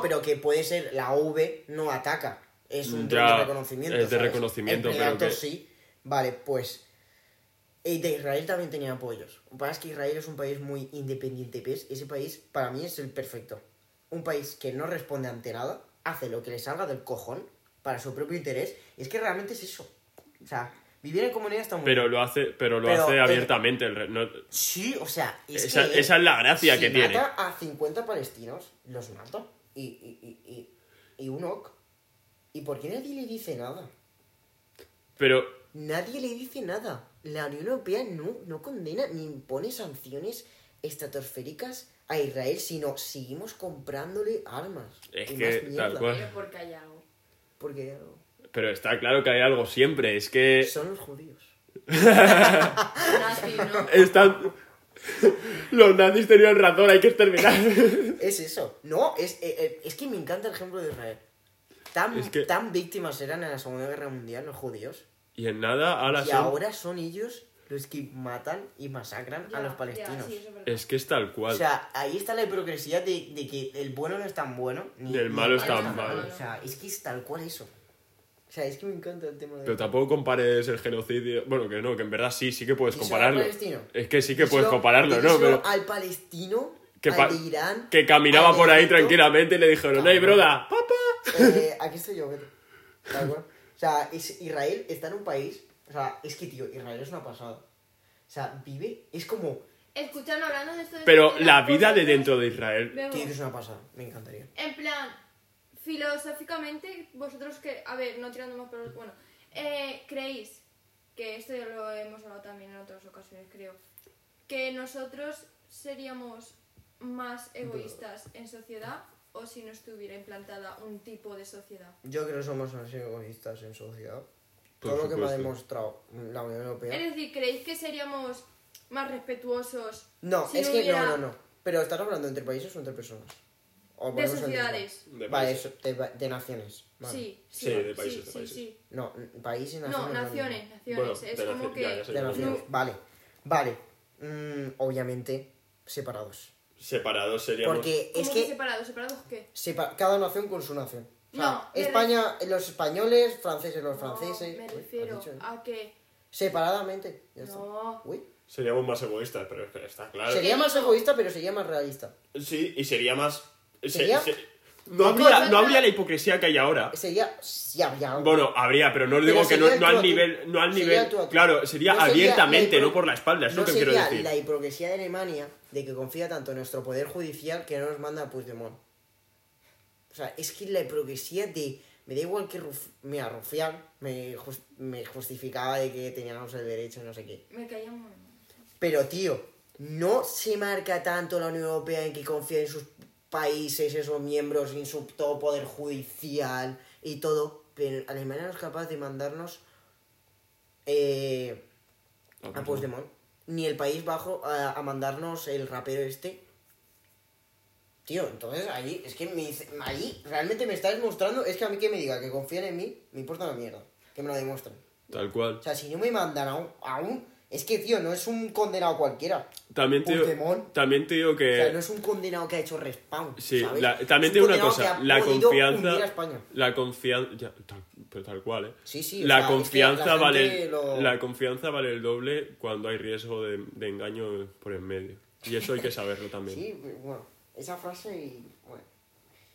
pero que puede ser la V no ataca. Es un Ya, de reconocimiento. es de ¿sabes? reconocimiento, El pero que- sí. Vale, pues. eh, de Israel también tenía apoyos. Lo que pasa es que Israel es un país muy independiente, ¿ves? Ese país para mí es el perfecto. Un país que no responde ante nada, hace lo que le salga del cojón para su propio interés. Y es que realmente es eso. O sea, vivir en comunidad está muy Pero bien. lo hace, pero lo Pero, hace eh, abiertamente. el re- no- Sí, o sea, es Esa- que esa es la gracia si que tiene. mata a 50 palestinos, los mata. Y, y, y, y, y un ok. ¿Y por qué nadie le dice nada? pero Nadie le dice nada. La Unión Europea no, no condena ni impone sanciones estratosféricas a Israel, sino seguimos comprándole armas. Es y que, más tal cual. Porque hay algo. Porque Pero está claro que hay algo siempre. Es que son los judíos. Nazi, ¿no? están. Los nazis tenían razón, hay que exterminar. Es eso. No, es, eh, eh, es que me encanta el ejemplo de Israel. Tan, Es que- tan víctimas eran en la Segunda Guerra Mundial los judíos. Y en nada, ahora Y son. ahora son ellos los que matan y masacran Ya, a los ya, palestinos. sí, es que es tal O cual. sea, ahí está la hipocresía de, de que el bueno no es tan bueno. Ni, Ni el ni malo es tan malo. O sea, es que es tal cual eso. O sea, es que me encanta el tema de... Pero tampoco compares el genocidio. Bueno, que no, que en verdad sí, sí que puedes Díselo compararlo. al palestino. Es que sí que puedes compararlo, ¿no? Pero al palestino, Que al de Irán... que caminaba por ahí tranquilamente y le dijeron, ¡Hey, Claro. broda! ¡Papá! Eh, aquí estoy yo, vete. O sea, es- Israel está en un país... O sea, es que, tío, Israel es una pasada. O sea, vive... Es como... Escuchadme hablando de esto de Pero la vida de dentro de Israel. Tío, es una pasada. Me encantaría. En plan, filosóficamente, vosotros que, a ver, no tirando más, pero bueno, eh, creéis, que esto ya lo hemos hablado también en otras ocasiones, creo, que nosotros seríamos más egoístas en sociedad o si no estuviera implantada un tipo de sociedad. Yo creo que somos más egoístas en sociedad. Por Todo lo que me ha demostrado la Unión Europea. Es decir, ¿creéis que seríamos más respetuosos No, si es no que hubiera no, no, no. Pero estás hablando entre países o entre personas. O de sociedades? De Vale, países. eso, de, naciones. Vale. Sí, sí, Sí, de países, de sí, países. sí. No, país y naciones. No, naciones, naciones. Bueno, es como naci- que... ya, ya sé. De No. naciones. Vale, vale. Mm, obviamente, separados. Separados seríamos. Porque ¿Cómo es que separados? ¿Separados qué? sepa- cada nación con su nación. O sea, No, España, los españoles, franceses, los franceses. No, me Uy, ¿has refiero a que... Separadamente. Ya está. No. Uy. Seríamos más egoístas, pero está claro. Sería más egoísta, pero sería más realista. Sí, y sería más. Se- ¿Sería? se- No, ¿Qué habría, cosa? no habría la hipocresía que hay ahora. Sería. Sí, habría algo. Bueno, habría, pero no os digo que no, no al nivel. No al Sería nivel el tú a tú. Claro, sería No abiertamente, no por la espalda, es no lo que quiero decir. la hipocresía de Alemania de que confía tanto en nuestro poder judicial que no nos manda a Puigdemont. O sea, es que la hipocresía de. Me da igual que Ruf, mira, Rufián me, jus- me justificaba de que teníamos el derecho, no sé qué. Me caía muy mal. Pero, tío, no se marca tanto la Unión Europea en que confía en sus países, esos miembros, todo poder judicial y todo. Pero Alemania no es capaz de mandarnos eh, a Puigdemont. Ni el País Bajo a, a mandarnos el rapero este. Tío, entonces ahí, es que me dice- ahí realmente me está demostrando, es que a mí que me diga que confían en mí, me importa una mierda. Que me lo demuestren. Tal cual. O sea, si no me mandan a un, a un- Es que, tío, no es un condenado cualquiera. También te, digo, también te digo O sea, que. no es un condenado que ha hecho respawn. Sí, ¿sabes? la- también te digo una cosa. que ha La confianza. hundir a España. La confianza. Ya, tal, pero tal cual, ¿eh? Sí, sí, o la es que confianza la vale. lo- La confianza vale el doble cuando hay riesgo de, de engaño por en medio. Y eso hay que saberlo también. Sí, bueno, esa frase y. Bueno,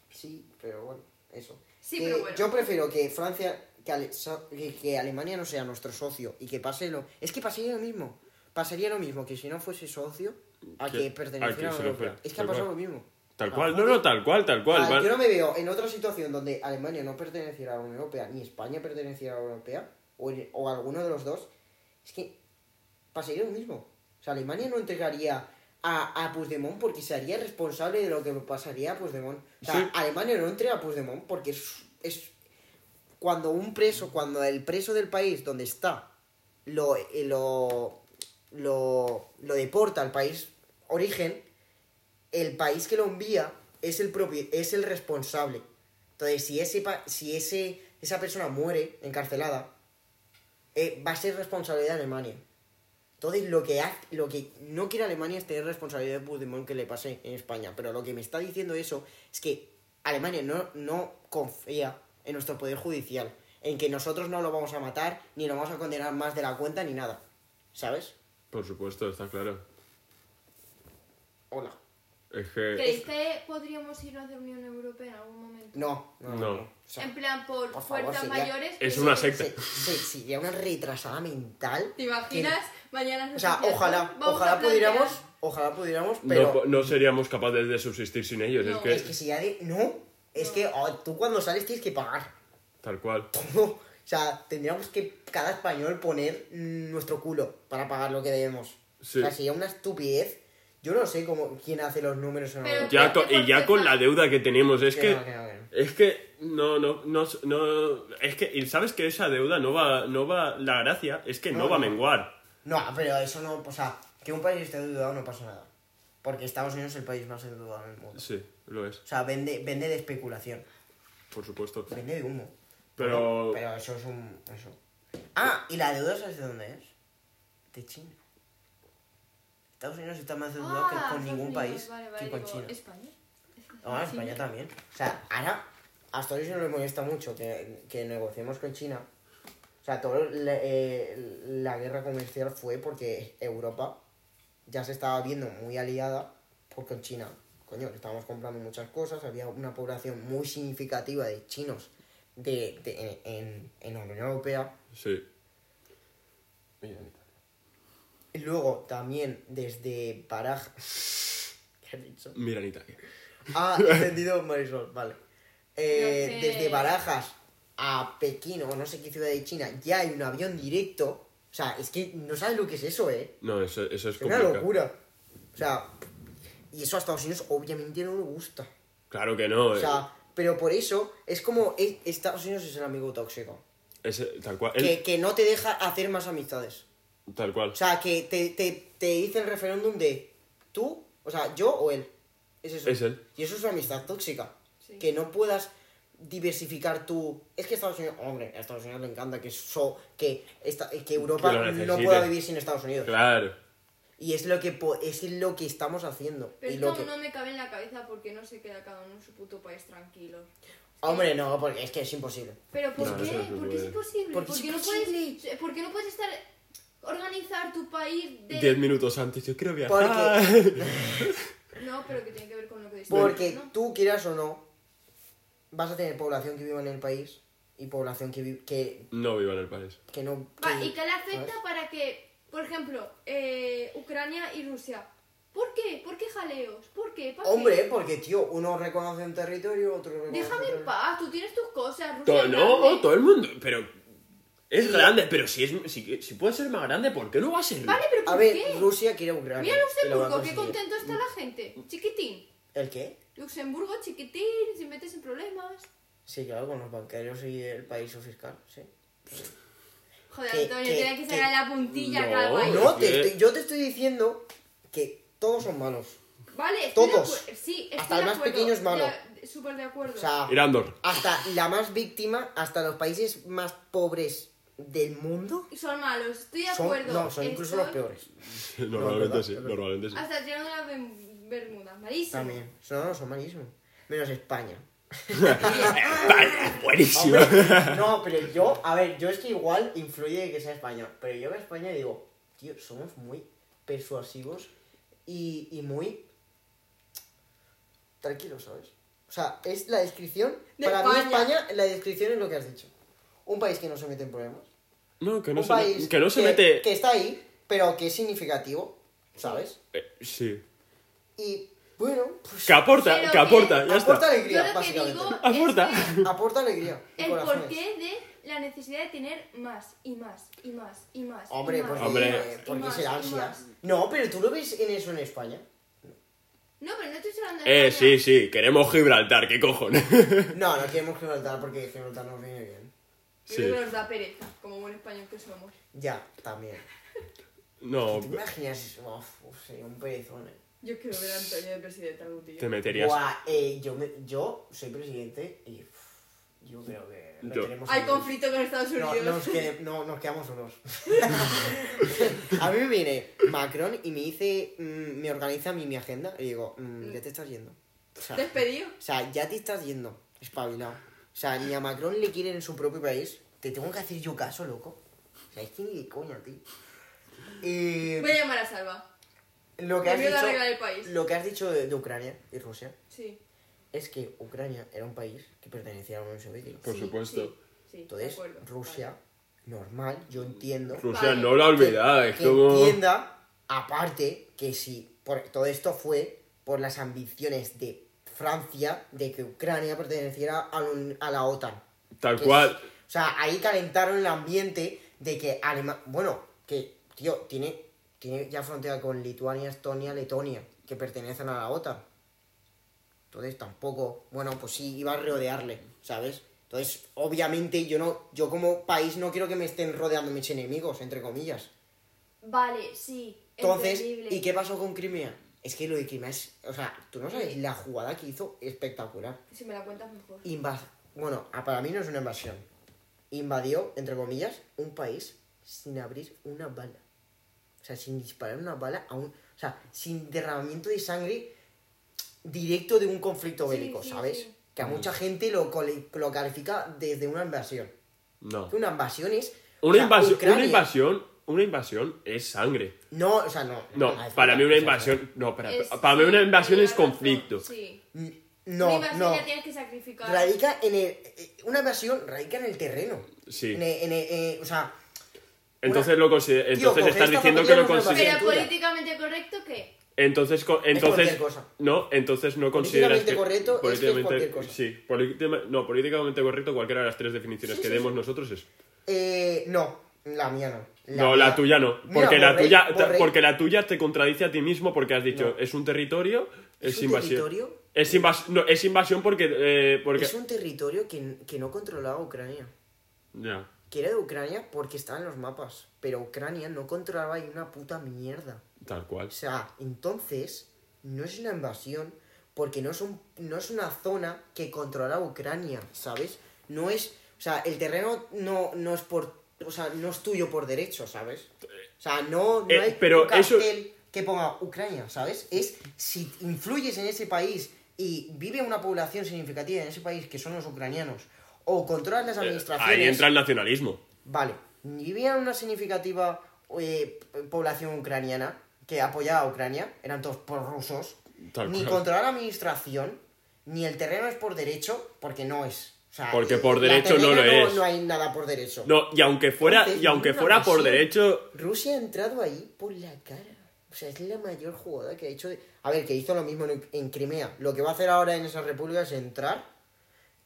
sí, pero bueno, eso. Sí, Que pero bueno. Yo prefiero que Francia. Que, Ale- que- que Alemania no sea nuestro socio y que pase lo. Es que pasaría lo mismo. Pasaría lo mismo que si no fuese socio a Que- que perteneciera a la Europea. Es que ha pasado cual. lo mismo. Tal cual, no, no, tal cual, tal cual. Ah, yo no me veo en otra situación donde Alemania no perteneciera a la Unión Europea ni España perteneciera a la Unión Europea o, en- o alguno de los dos. Es que pasaría lo mismo. O sea, Alemania no entregaría a, a Puigdemont porque se haría responsable de lo que pasaría a Puigdemont. O sea, Sí. Alemania no entrega a Puigdemont porque es, es cuando un preso, cuando el preso del país donde está lo, eh, lo, lo, lo deporta al país origen, el país que lo envía es el propio, es el responsable. Entonces, si ese si ese esa persona muere encarcelada, eh, va a ser responsabilidad de Alemania. Entonces, lo que lo que no quiere Alemania es tener responsabilidad de Puigdemont que le pase en España. Pero lo que me está diciendo eso es que Alemania no, no confía en nuestro poder judicial. En que nosotros no lo vamos a matar, ni lo vamos a condenar más de la cuenta, ni nada. ¿Sabes? Por supuesto, está claro. Hola. Es que. ¿Creéis que podríamos irnos de Unión Europea en algún momento? No, no, no. No. O sea, en plan, por, por favor, fuerzas sería- mayores. Es que una se- secta. se- se- sería una retrasada mental. ¿Te imaginas? Mañana O sea, ojalá, ojalá pudiéramos, ojalá pudiéramos, pero No, no seríamos capaces de subsistir sin ellos. No, es que. es que si ya de, no, es que oh, tú cuando sales tienes que pagar Tal cual. todo. O sea, tendríamos que cada español poner nuestro culo para pagar lo que debemos. Sí. O sea, sería una estupidez. Yo no sé cómo quién hace los números en Pero-. Ya co- ¿Qué y ya con la deuda que tenemos, es Que que. no, que no, que no. Es que no, no, no, no, es que, y sabes que esa deuda no va, no va, la gracia es que no, No, va a menguar. No, pero eso no, o sea, que un país esté endeudado no pasa nada. Porque Estados Unidos es el país más endeudado del mundo. Sí, lo es, O sea, vende, vende de especulación. por supuesto. Vende de humo. Pero- Pero eso es un. Eso. Ah, ¿y la deuda sabes de dónde es? de China. Estados Unidos está más endeudado que Ah, con Estados ningún Unidos, país vale, que con digo, China. España. No, a España también. O sea, ahora a Estados Unidos le molesta mucho que, que negociemos con China. O sea, toda la, eh, la guerra comercial fue porque Europa ya se estaba viendo muy aliada por con China. Coño, estábamos comprando muchas cosas, había una población muy significativa de chinos de, de- en, en, en la Unión Europea. Sí. Mira, mira. Y luego también desde Barajas... ¿Qué has dicho? Mira en Italia. Ah, entendido Marisol, vale. Eh, No sé. Desde Barajas a Pekín o no sé qué ciudad de China ya hay un avión directo. O sea, es que no sabes lo que es eso, ¿eh? No, eso, eso es Es una locura. O sea, y eso a Estados Unidos obviamente no le gusta. Claro que no. O eh. sea, pero por eso es como es- Estados Unidos es el amigo tóxico. Es, tal cual. Que, que no te deja hacer más amistades. Tal cual. O sea, que te, te, te dice el referéndum de tú, o sea, yo o él. Es eso. Es él. Y eso es una amistad tóxica. Sí. Que no puedas diversificar tu... Es que Estados Unidos... Hombre, a Estados Unidos le encanta que, so, que, esta, que Europa Que no pueda vivir sin Estados Unidos. Claro. Y es lo que po- es lo que estamos haciendo. Pero y esto lo que... no me cabe en la cabeza porque no se queda cada uno en su puto país tranquilo. Hombre, no, porque es que es imposible. ¿Pero por No, qué? no ¿Por qué es puede. imposible? Porque ¿Por es qué no imposible. puedes, ¿Por qué no puedes estar... Organizar tu país de... Diez minutos antes, yo quiero viajar. No, pero que tiene que ver con lo que dices. Porque ¿no? tú quieras o no, vas a tener población que viva en el país y población que, vi- que, no viva en el país. que no... Va, ¿Y qué le afecta ¿sabes? para que, por ejemplo, eh, Ucrania y Rusia? ¿Por qué? ¿Por qué jaleos? ¿Por qué? ¿Para qué? Hombre, porque tío, uno reconoce un territorio, otro reconoce Déjame en paz, tú tienes tus cosas. Rusia To- es no, grande. todo el mundo. Pero. Es grande, pero si, es, si, si puede ser más grande, ¿por qué no va a ser? Vale, pero ¿por A ver, qué? Rusia quiere Ucrania. Mira Luxemburgo, qué contento está la gente. Chiquitín. ¿El qué? Luxemburgo, chiquitín, sin metes en problemas. Sí, claro, con los banqueros y el paraíso fiscal, sí. Joder, Que- Antonio, que- tiene que que- sacar la puntilla No, ahí. No, te ¿Qué? estoy- yo te estoy diciendo que todos son malos. Vale, Todos. Sí, estoy Hasta el más acuerdo. pequeño es malo. Súper de acuerdo. O sea, Irandor. hasta la más víctima, hasta los países más pobres del mundo, Son malos, estoy de son, acuerdo. no, son incluso los peores. Normalmente sí, normalmente sí. Hasta tirando la Berm- Bermuda, malísimo. También. No, no, son malísimos. Menos España. Vale, buenísimo. Hombre, no, pero yo, a ver, yo es que igual influye que sea España. Pero yo veo a España y digo, tío, somos muy persuasivos y, y muy tranquilos, ¿sabes? O sea, es la descripción. De para mí España. España, la descripción es lo que has dicho. Un país que no se mete en problemas. No, que no un se, país que no se mete. Que está ahí, pero que es significativo, ¿sabes? Eh, sí. Y bueno, pues Que aporta, que que aporta, ya aporta está. Yo alegría, lo que básicamente. digo Aporta. es que Aporta alegría. y el corazones. porqué de la necesidad de tener más y más y más y más. y Hombre, más, porque, Hombre. y porque más, es el y ansia. más. No, pero tú lo ves en eso en España. No, pero no estoy hablando de Eh, España. sí, sí, queremos Gibraltar, ¿qué cojones? No, no queremos Gibraltar porque Gibraltar nos viene bien. Yo Sí. creo que nos da pereza, como buen español que somos. Ya, también. No, ¿Te imaginas? Uf, uf, sería un perezón, eh. Yo quiero ver a Antonio de presidente algún día. te meterías. Buah, eh, yo, me- yo soy presidente y yo creo que lo Yo- tenemos Hay ahí. conflicto con Estados No, Unidos. nos, quede- no, nos quedamos solos. a mí me viene Macron y me dice, mm, me organiza a mí mi agenda y digo, mm, ya te estás yendo. O sea, Despedido. o sea, ya te estás yendo, espabilado. O sea, ni a Macron le quieren en su propio país. Te tengo que hacer yo caso, loco. O sea, es que ni de coña, tío. Y Voy a llamar a Salva. Lo que has dicho, país. lo que has dicho de, de Ucrania y Rusia Sí. es que Ucrania era un país que pertenecía a la Unión Soviética. Por sí, supuesto. Sí, sí, de Entonces, acuerdo. Rusia, normal, yo entiendo. Rusia Vale. no la olvida, es que como. entienda, aparte, que si por, todo esto fue por las ambiciones de Francia de que Ucrania perteneciera a, la un- a la OTAN. Tal Que cual. es- o sea, ahí calentaron el ambiente de que Alemania... Bueno, que, tío, tiene, tiene ya frontera con Lituania, Estonia, Letonia, que pertenecen a la OTAN. Entonces tampoco... Bueno, pues sí, iba a rodearle, ¿sabes? Entonces, obviamente, yo no yo como país no quiero que me estén rodeando mis enemigos, entre comillas. Vale, sí. Entonces, entendible. ¿y qué pasó con Crimea? Es que lo de Crimea es... O sea, tú no sabes la jugada que hizo espectacular. Si me la cuentas mejor. Invas bueno, para mí no es una invasión. Invadió, entre comillas, un país sin abrir una bala. O sea, sin disparar una bala a un... O sea, sin derramamiento de sangre directo de un conflicto bélico, sí, ¿sabes? sí. Que a mucha gente lo, lo califica desde una invasión. No. Una invasión es... o Una sea, invasión, Ucrania- una invasión, una invasión es sangre. No, o sea, no. No, para mí una invasión, no, para, Es- para mí una invasión es conflicto. Sí. N- Una No, invasión no. ya tienes que sacrificar. Radica en el... eh, Una invasión radica en el terreno. Sí. En el- en el- eh, o sea, Entonces lo consider- entonces esta diciendo que lo pasa. Pero políticamente correcto, ¿qué? Entonces, entonces cosa. no, entonces no consideras Políticamente que correcto es que es políticamente- cualquier cosa. Sí, políticamente- no, políticamente correcto cualquiera de las tres definiciones Sí, que sí, demos sí. nosotros es. eh, no, la mía no. no, la tuya no, Mira, porque la tuya porque la tuya te contradice a ti mismo porque has dicho No. es un territorio, es, ¿Es un invasión. territorio? Es, invas- no, es invasión porque eh, porque Es un territorio que, que no controlaba Ucrania. ya. Que era de Ucrania porque estaba en los mapas. Pero Ucrania no controlaba ahí una puta mierda. Tal cual. O sea, entonces, no es una invasión porque no es, un, no es una zona que controla Ucrania, ¿sabes? No es. O sea, el terreno no, no es por. O sea, no es tuyo por derecho, ¿sabes? O sea, no, no Eh, hay pero un cartel eso- que ponga Ucrania, ¿sabes? Es si influyes en ese país y vive una población significativa en ese país que son los ucranianos, o controlas las Eh, administraciones. Ahí entra el nacionalismo. Vale, ni había una significativa eh, población ucraniana que apoyaba a Ucrania, eran todos prorrusos, Tal ni controlar la administración, ni el terreno es por derecho, porque no es. O sea, Porque por derecho no lo es. No hay nada por derecho. No, y aunque fuera Entonces, y aunque fuera por derecho Rusia ha entrado ahí por la cara. O sea, es la mayor jugada que ha hecho. de- A ver, que hizo lo mismo en, en Crimea. Lo que va a hacer ahora en esas repúblicas es entrar,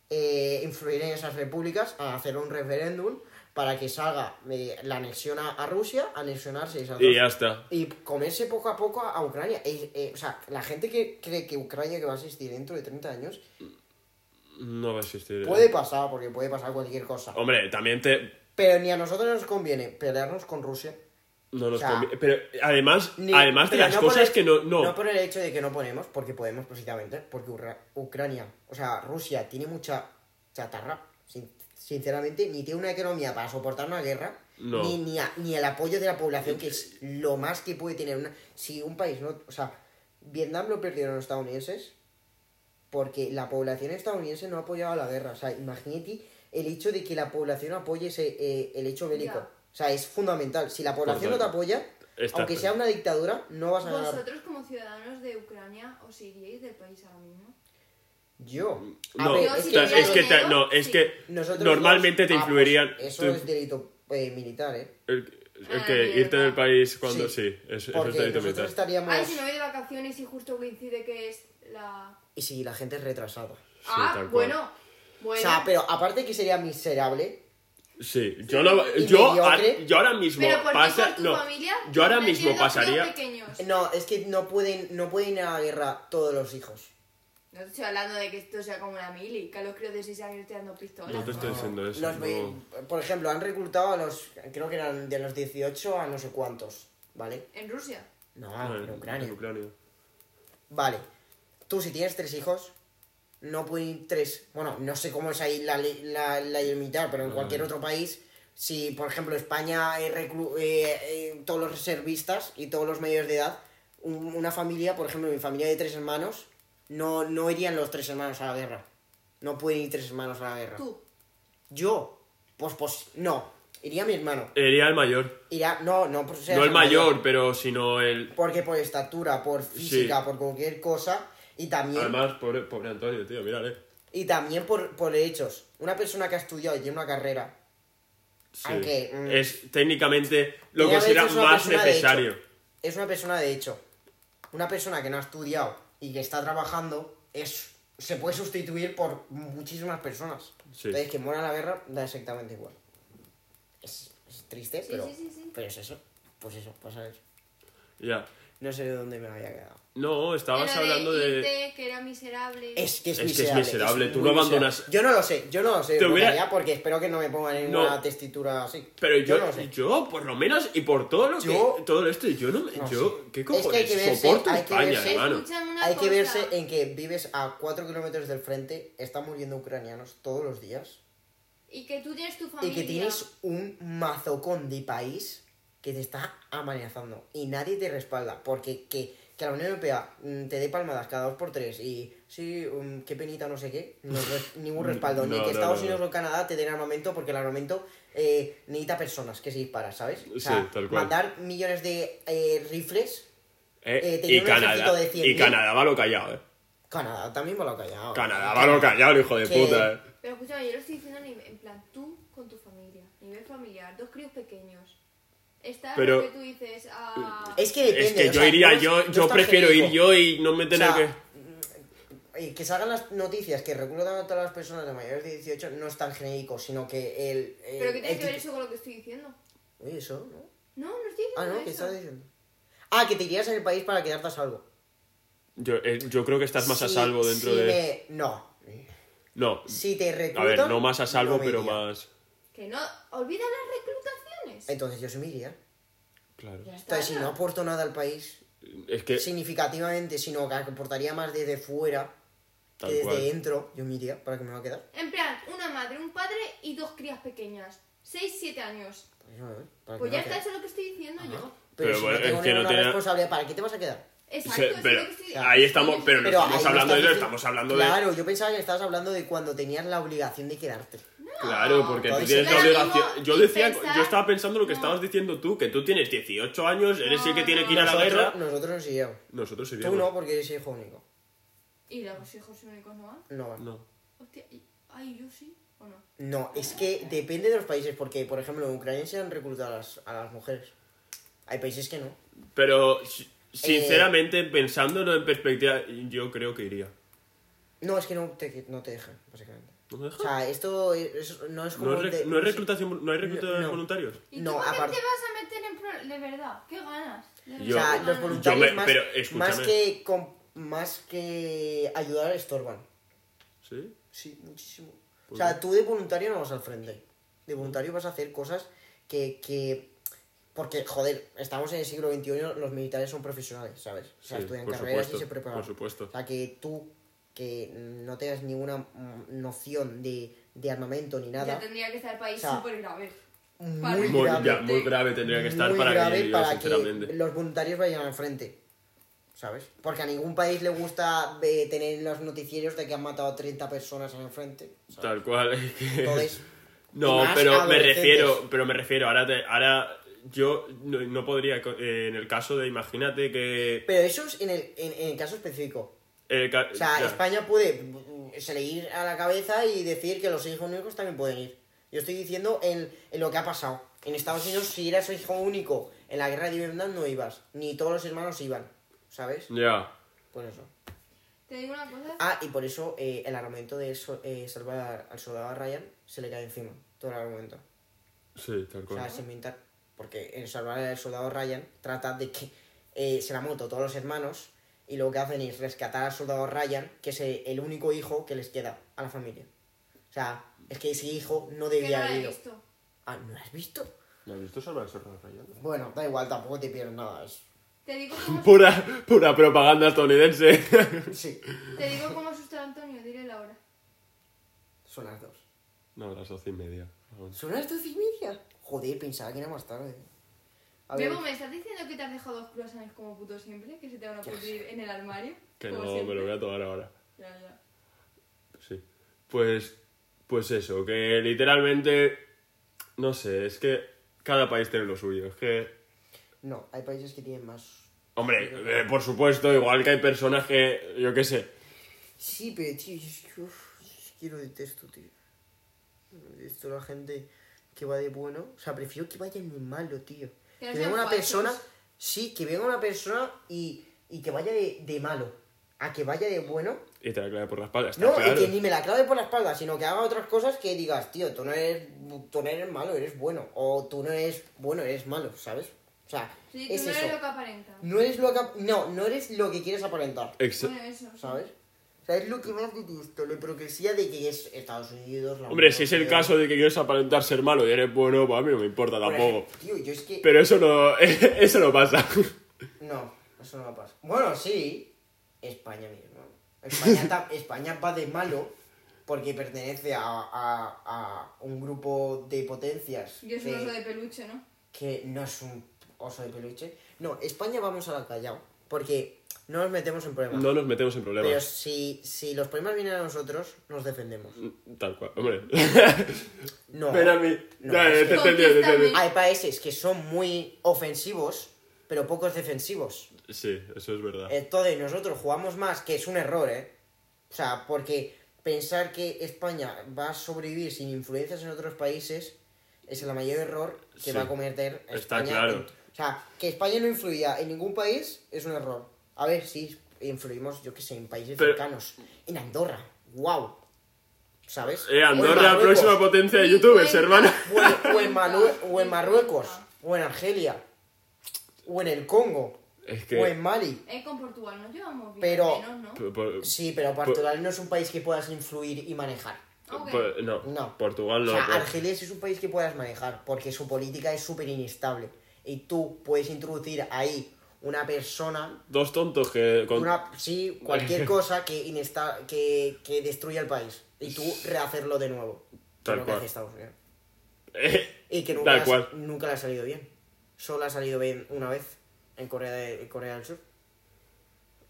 eh, influir en esas repúblicas, a hacer un referéndum para que salga eh, la anexión a, a Rusia, anexionarse esas y ya está. y comerse poco a poco a, a Ucrania. Eh, eh, o sea, la gente que cree que Ucrania que va a existir dentro de 30 años No va a existir. puede pasar, porque puede pasar cualquier cosa. Hombre, también te Pero ni a nosotros nos conviene pelearnos con Rusia. No nos O sea, convi- pero además Ni- además de pero las no cosas el- que no no, No por el hecho de que no ponemos, porque podemos precisamente, porque Urra- Ucrania, o sea, Rusia tiene mucha chatarra, sin- sinceramente, ni tiene una economía para soportar una guerra, No. ni, ni, a- ni el apoyo de la población, que es lo más que puede tener una... Si un país no... O sea, Vietnam lo perdieron los estadounidenses porque la población estadounidense no apoyaba la guerra. O sea, imagínate el hecho de que la población apoye ese, eh, el hecho bélico. O sea, es fundamental. Si la población no te apoya, Está aunque sea una dictadura, no vas a ganar. ¿Vosotros como ciudadanos de Ucrania os iríais del país ahora mismo? Yo. A no, ver, es si que, es te- no, es sí. que nosotros normalmente te ah, pues influirían eso tú- es delito eh, militar, ¿eh? el, el Ah, que mierda. irte del país cuando Sí. sí, es, eso es Porque delito nosotros militar. estaríamos. Ay, si me voy de vacaciones y justo coincide que es la... Y si la gente es retrasada. ah, bueno. Bueno. O sea, pero aparte que sería miserable, Sí, yo no yo, a- yo ahora mismo pero ¿por qué pasa por tu no, familia? yo ahora mismo pasaría pequeños? no, es que no pueden, no pueden ir a la guerra todos los hijos. No te estoy hablando de que esto sea como una mili, que a los críos de 6 años te dando pistolas. No te estoy diciendo eso. Los no. ve- Por ejemplo, han reclutado a los, creo que eran de los 18 a no sé cuántos, ¿vale? En Rusia. No, Ah, en Ucrania. en Ucrania. Vale. Tú si tienes tres hijos, no pueden ir tres. Bueno, no sé cómo es ahí la ley, la, la ley militar, pero en cualquier otro país, si por ejemplo España eh, reclu- eh, eh, todos los reservistas y todos los mayores de edad, un- una familia, por ejemplo, mi familia de tres hermanos, no, no irían los tres hermanos a la guerra. No pueden ir tres hermanos a la guerra. Tú. Yo, pues pues no. Iría mi hermano. Iría el mayor. Iría, no, no por ser No el mayor, pero sino el Porque por estatura, por física, por cualquier cosa. Y también, además pobre, pobre Antonio, tío, mírale. y también por, por hechos. Una persona que ha estudiado y tiene una carrera. Sí. Aunque, mm, es técnicamente lo que una más necesario. Es una persona de hecho. Una persona que no ha estudiado y que está trabajando es se puede sustituir por muchísimas personas. Sí. Entonces, que muera la guerra da exactamente igual. Es, es triste, Sí, pero, sí, sí, sí. pero es eso. Pues eso, pasa eso. Ya. No sé de dónde me había quedado. No, estabas hablando de irte, que era miserable. Es que es, Es que es miserable. miserable, tú no abandonas- miserable. Yo no lo sé, yo no lo sé. Te lo hubiera- porque espero que no me pongan en una No. testitura así. Pero yo, no lo sé. yo, por lo menos, y por todo lo Yo- que. Todo esto, yo no me. No yo, sé. ¿qué Es que hay cojones? que verse- Soporto hay que España, verse- hermano. Hay que verse en que vives a 4 kilómetros del frente, están muriendo ucranianos todos los días. Y que tú tienes tu Y familia. que tienes un mazocón de país que te está amenazando y nadie te respalda. Porque que, que la Unión Europea mm, te dé palmadas cada dos por tres y sí, mm, qué penita, no sé qué, no res- ningún respaldo. No, Ni que no, Estados no, Unidos no. o Canadá te den armamento porque el armamento eh, necesita personas que se disparan, ¿sabes? O sea, Sí, tal cual. mandar millones de eh, rifles. Eh, Eh, y, Canadá, de 100.000. y Canadá va lo callado, eh. Canadá también me lo callado. Canadá va lo callado, el hijo de Que- puta, eh. Pero escúchame, yo lo estoy diciendo en plan, tú con tu familia, nivel familiar, dos críos pequeños. Está Pero- lo que tú dices a... Es que depende. Es que o yo sea, iría, no- yo, no yo prefiero ir yo y no me O tener sea, que... eh, que salgan las noticias que reclutan a todas las personas de mayores de 18 no es tan genérico, sino que el. el- ¿Pero qué tiene el que ver eso con lo que estoy diciendo? Oye, eso, ¿no? No, no estoy diciendo Ah, no. ¿qué estás diciendo? Ah, que te irías en el país para quedarte a salvo. Yo, eh, yo creo que estás más a salvo dentro si de... me- No. No, Si te a reclutan. ver, no más a salvo, no pero iría. más... Que no, olvida las Entonces yo sí me iría. Claro. Está, Entonces, si no aporto nada al país Es que... significativamente, sino que aportaría más desde fuera Tal que desde cual. dentro, yo me iría para que me va a quedar. En plan, una madre, un padre y dos crías pequeñas. 6, 7 años. Pues, que Pues ya está, eso es lo que estoy diciendo yo. Pero, Pero si bueno, no tengo es que no ninguna tenía- responsabilidad, ¿para qué te vas a quedar? Exacto, Se- eso es pero lo que estoy ahí estamos, pero no Pero estamos hablando de eso, estamos hablando de... Claro, yo pensaba que estabas hablando de cuando tenías la obligación de quedarte. Claro, porque tú tienes la obligación. mismo, Yo decía, pensar- yo estaba pensando lo que No. estabas diciendo tú, que tú tienes 18 años, eres el que tiene que ir a la guerra. Nosotros nos iríamos. Nosotros Tú seríamos. no, porque eres hijo único. ¿Y los hijos únicos no van? No, va. No. Hostia, ay, yo sí o no. No, es que depende de los países, porque, por ejemplo, en Ucrania se han reclutado a las, a las mujeres. Hay países que no. Pero, Eh, si- sinceramente, pensándolo en perspectiva, yo creo que iría. No, es que no te, no te dejan, básicamente. ¿No me deja? O sea, esto es- es- no es como... ¿No, es rec- de- no hay reclutación, no hay reclutadores No. voluntarios? ¿Y No, tú por qué aparte- te vas a meter en problemas? De verdad, ¿qué ganas? De Yo- o sea, verdad, ¿qué los voluntarios me- más, pero, escúchame. más que más que ayudar estorban. ¿Sí? Sí, muchísimo. O ¿Por sea, qué? tú de voluntario no vas al frente. De voluntario vas a hacer cosas que, que... Porque, joder, estamos en el siglo XXI, los militares son profesionales, ¿sabes? O sea, Sí, estudian carreras supuesto, y se preparan. por supuesto. O sea, que tú, que no tengas ninguna mm, noción de, de armamento ni Ya nada, tendría que estar el país O sea, súper grave. muy grave. ya, muy grave tendría que estar muy para grave que yo, para que los voluntarios vayan al frente. ¿Sabes? Porque a ningún país le gusta eh, tener los noticieros de que han matado a 30 personas en el frente. ¿sabes? Tal cual. es que- Entonces, No, pero me refiero, pero me refiero, ahora, te- ahora yo no, no podría, eh, en el caso de, imagínate que... Pero eso es en el, en, en el caso específico. Ca- O sea, ya. España puede se le ir a la cabeza y decir que los hijos únicos también pueden ir. Yo estoy diciendo en, en lo que ha pasado. En Estados Unidos, si eras hijo único en la guerra de Vietnam, no ibas. Ni todos los hermanos iban. ¿Sabes? Ya. Por eso. Te digo una cosa. Ah, y por eso eh, el argumento de so- eh, salvar al soldado Ryan se le cae encima. Todo el argumento. Sí, tal O cual. sea, sin inventar. Porque en salvar al soldado Ryan trata de que eh, se la han muerto todos los hermanos y lo que hacen es rescatar al soldado Ryan, que es el, único hijo que les queda a la familia. O sea, es que ese hijo no debía haber ido. visto. Ah, ¿no lo has visto? ¿No has visto salvar el soldado Ryan? Bueno, da igual, tampoco te pierdes nada. Es... Te digo cómo, Pura, pura propaganda estadounidense. Sí, te digo cómo asustar a Antonio, dile la hora. son las dos. No, las doce y media. ¿Son las doce y media? Joder, pensaba que era más tarde. A ver, Bebo, ¿me estás diciendo que te has dejado dos croissants como puto siempre? ¿Que se te van a pudrir en el armario? Que no, siempre. me lo voy a tomar ahora. Ya, ya. Sí. Pues, pues eso, que literalmente, no sé, es que cada país tiene lo suyo. Es que, no, hay países que tienen más... hombre, eh, por supuesto, igual que hay personas que, yo qué sé, Sí, pero tío, es que, uf, es que lo detesto, tío. Detesto la gente que va de bueno. O sea, prefiero que vayan de malo, tío. Que venga una falsos. persona, sí, que venga una persona y, y que vaya de, de malo. A que vaya de bueno. y te la clave por la espalda, está No, claro. y que ni me la clave por la espalda, sino que haga otras cosas que digas, tío, tú no eres, tú no eres malo, eres bueno. O tú no eres bueno, eres malo, ¿sabes? O sea, Sí, tú es no eso. eres lo que aparenta. No eres lo que... No, no eres lo que quieres aparentar. Ex- Bueno, eso. ¿Sabes? Lo que más detesto, la hipocresía de que es Estados Unidos... la Hombre, si es el caso de que quieres aparentar ser malo y eres bueno, pues a mí no me importa Por tampoco. ejemplo, Tío, yo es que... Pero eso no, eso no pasa. No, eso no va a pasar. Bueno, sí, España mismo. España, ta- España va de malo porque pertenece a, a, a un grupo de potencias Yo es que, un oso de peluche, ¿no? que no es un oso de peluche. No, España vamos a la callao, porque no nos metemos en problemas. No nos metemos en Pero problemas. si, si los problemas vienen a nosotros, nos defendemos. Tal cual. Hombre. No. Ven a mí. No, te te. Hay países que son muy ofensivos, pero pocos defensivos. Sí, eso es verdad. Entonces nosotros jugamos más, que es un error, ¿eh? O sea, porque pensar que España va a sobrevivir sin influencias en otros países es el mayor error que Sí. va a cometer Está España. claro. en- o sea, que España no influya en ningún país es un error. A ver, sí, influimos, yo qué sé, en países Pero- cercanos. En Andorra, wow. ¿Sabes? Eh, Andorra, Marruecos. próxima potencia de youtubers, hermano. O en, o en Marruecos, o en Argelia, o en el Congo, Es o en. Mali. Eh, con Portugal nos llevamos bien, Pero- menos, ¿no? por- por- Sí, pero Portugal no es un país que puedas influir y manejar. No, No. Portugal no. o sea, pues- Argelia es un país que puedas manejar, porque su política es súper inestable. Y tú puedes introducir ahí una persona, Dos tontos que. con- una, sí, cualquier cosa que, inesta que, que destruya el país. Y tú rehacerlo de nuevo. Tal lo que hace Estados Unidos. Eh, Y que nunca, nunca le ha salido bien. Solo ha salido bien una vez en Corea, de, en Corea del Sur.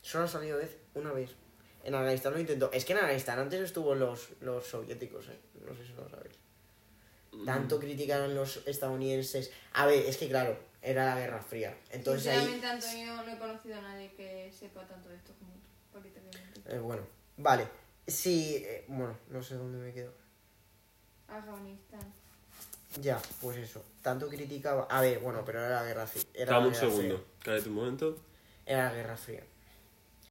Solo ha salido vez, una vez. En Afganistán lo intentó. Es que en Afganistán antes estuvo los, los soviéticos, ¿eh? No sé si lo sabéis. Tanto criticaron los estadounidenses. A ver, es que claro, era la Guerra Fría. Entonces ahí... Sinceramente, Antonio, no he conocido a nadie que sepa tanto de esto como tú. Eh, bueno, vale. Sí, eh, bueno, no sé dónde me quedo. Afganistán. Ya, pues eso. Tanto criticaba... A ver, bueno, pero era la Guerra Fría. Era Dame un segundo. Cállate un momento. Era la Guerra Fría.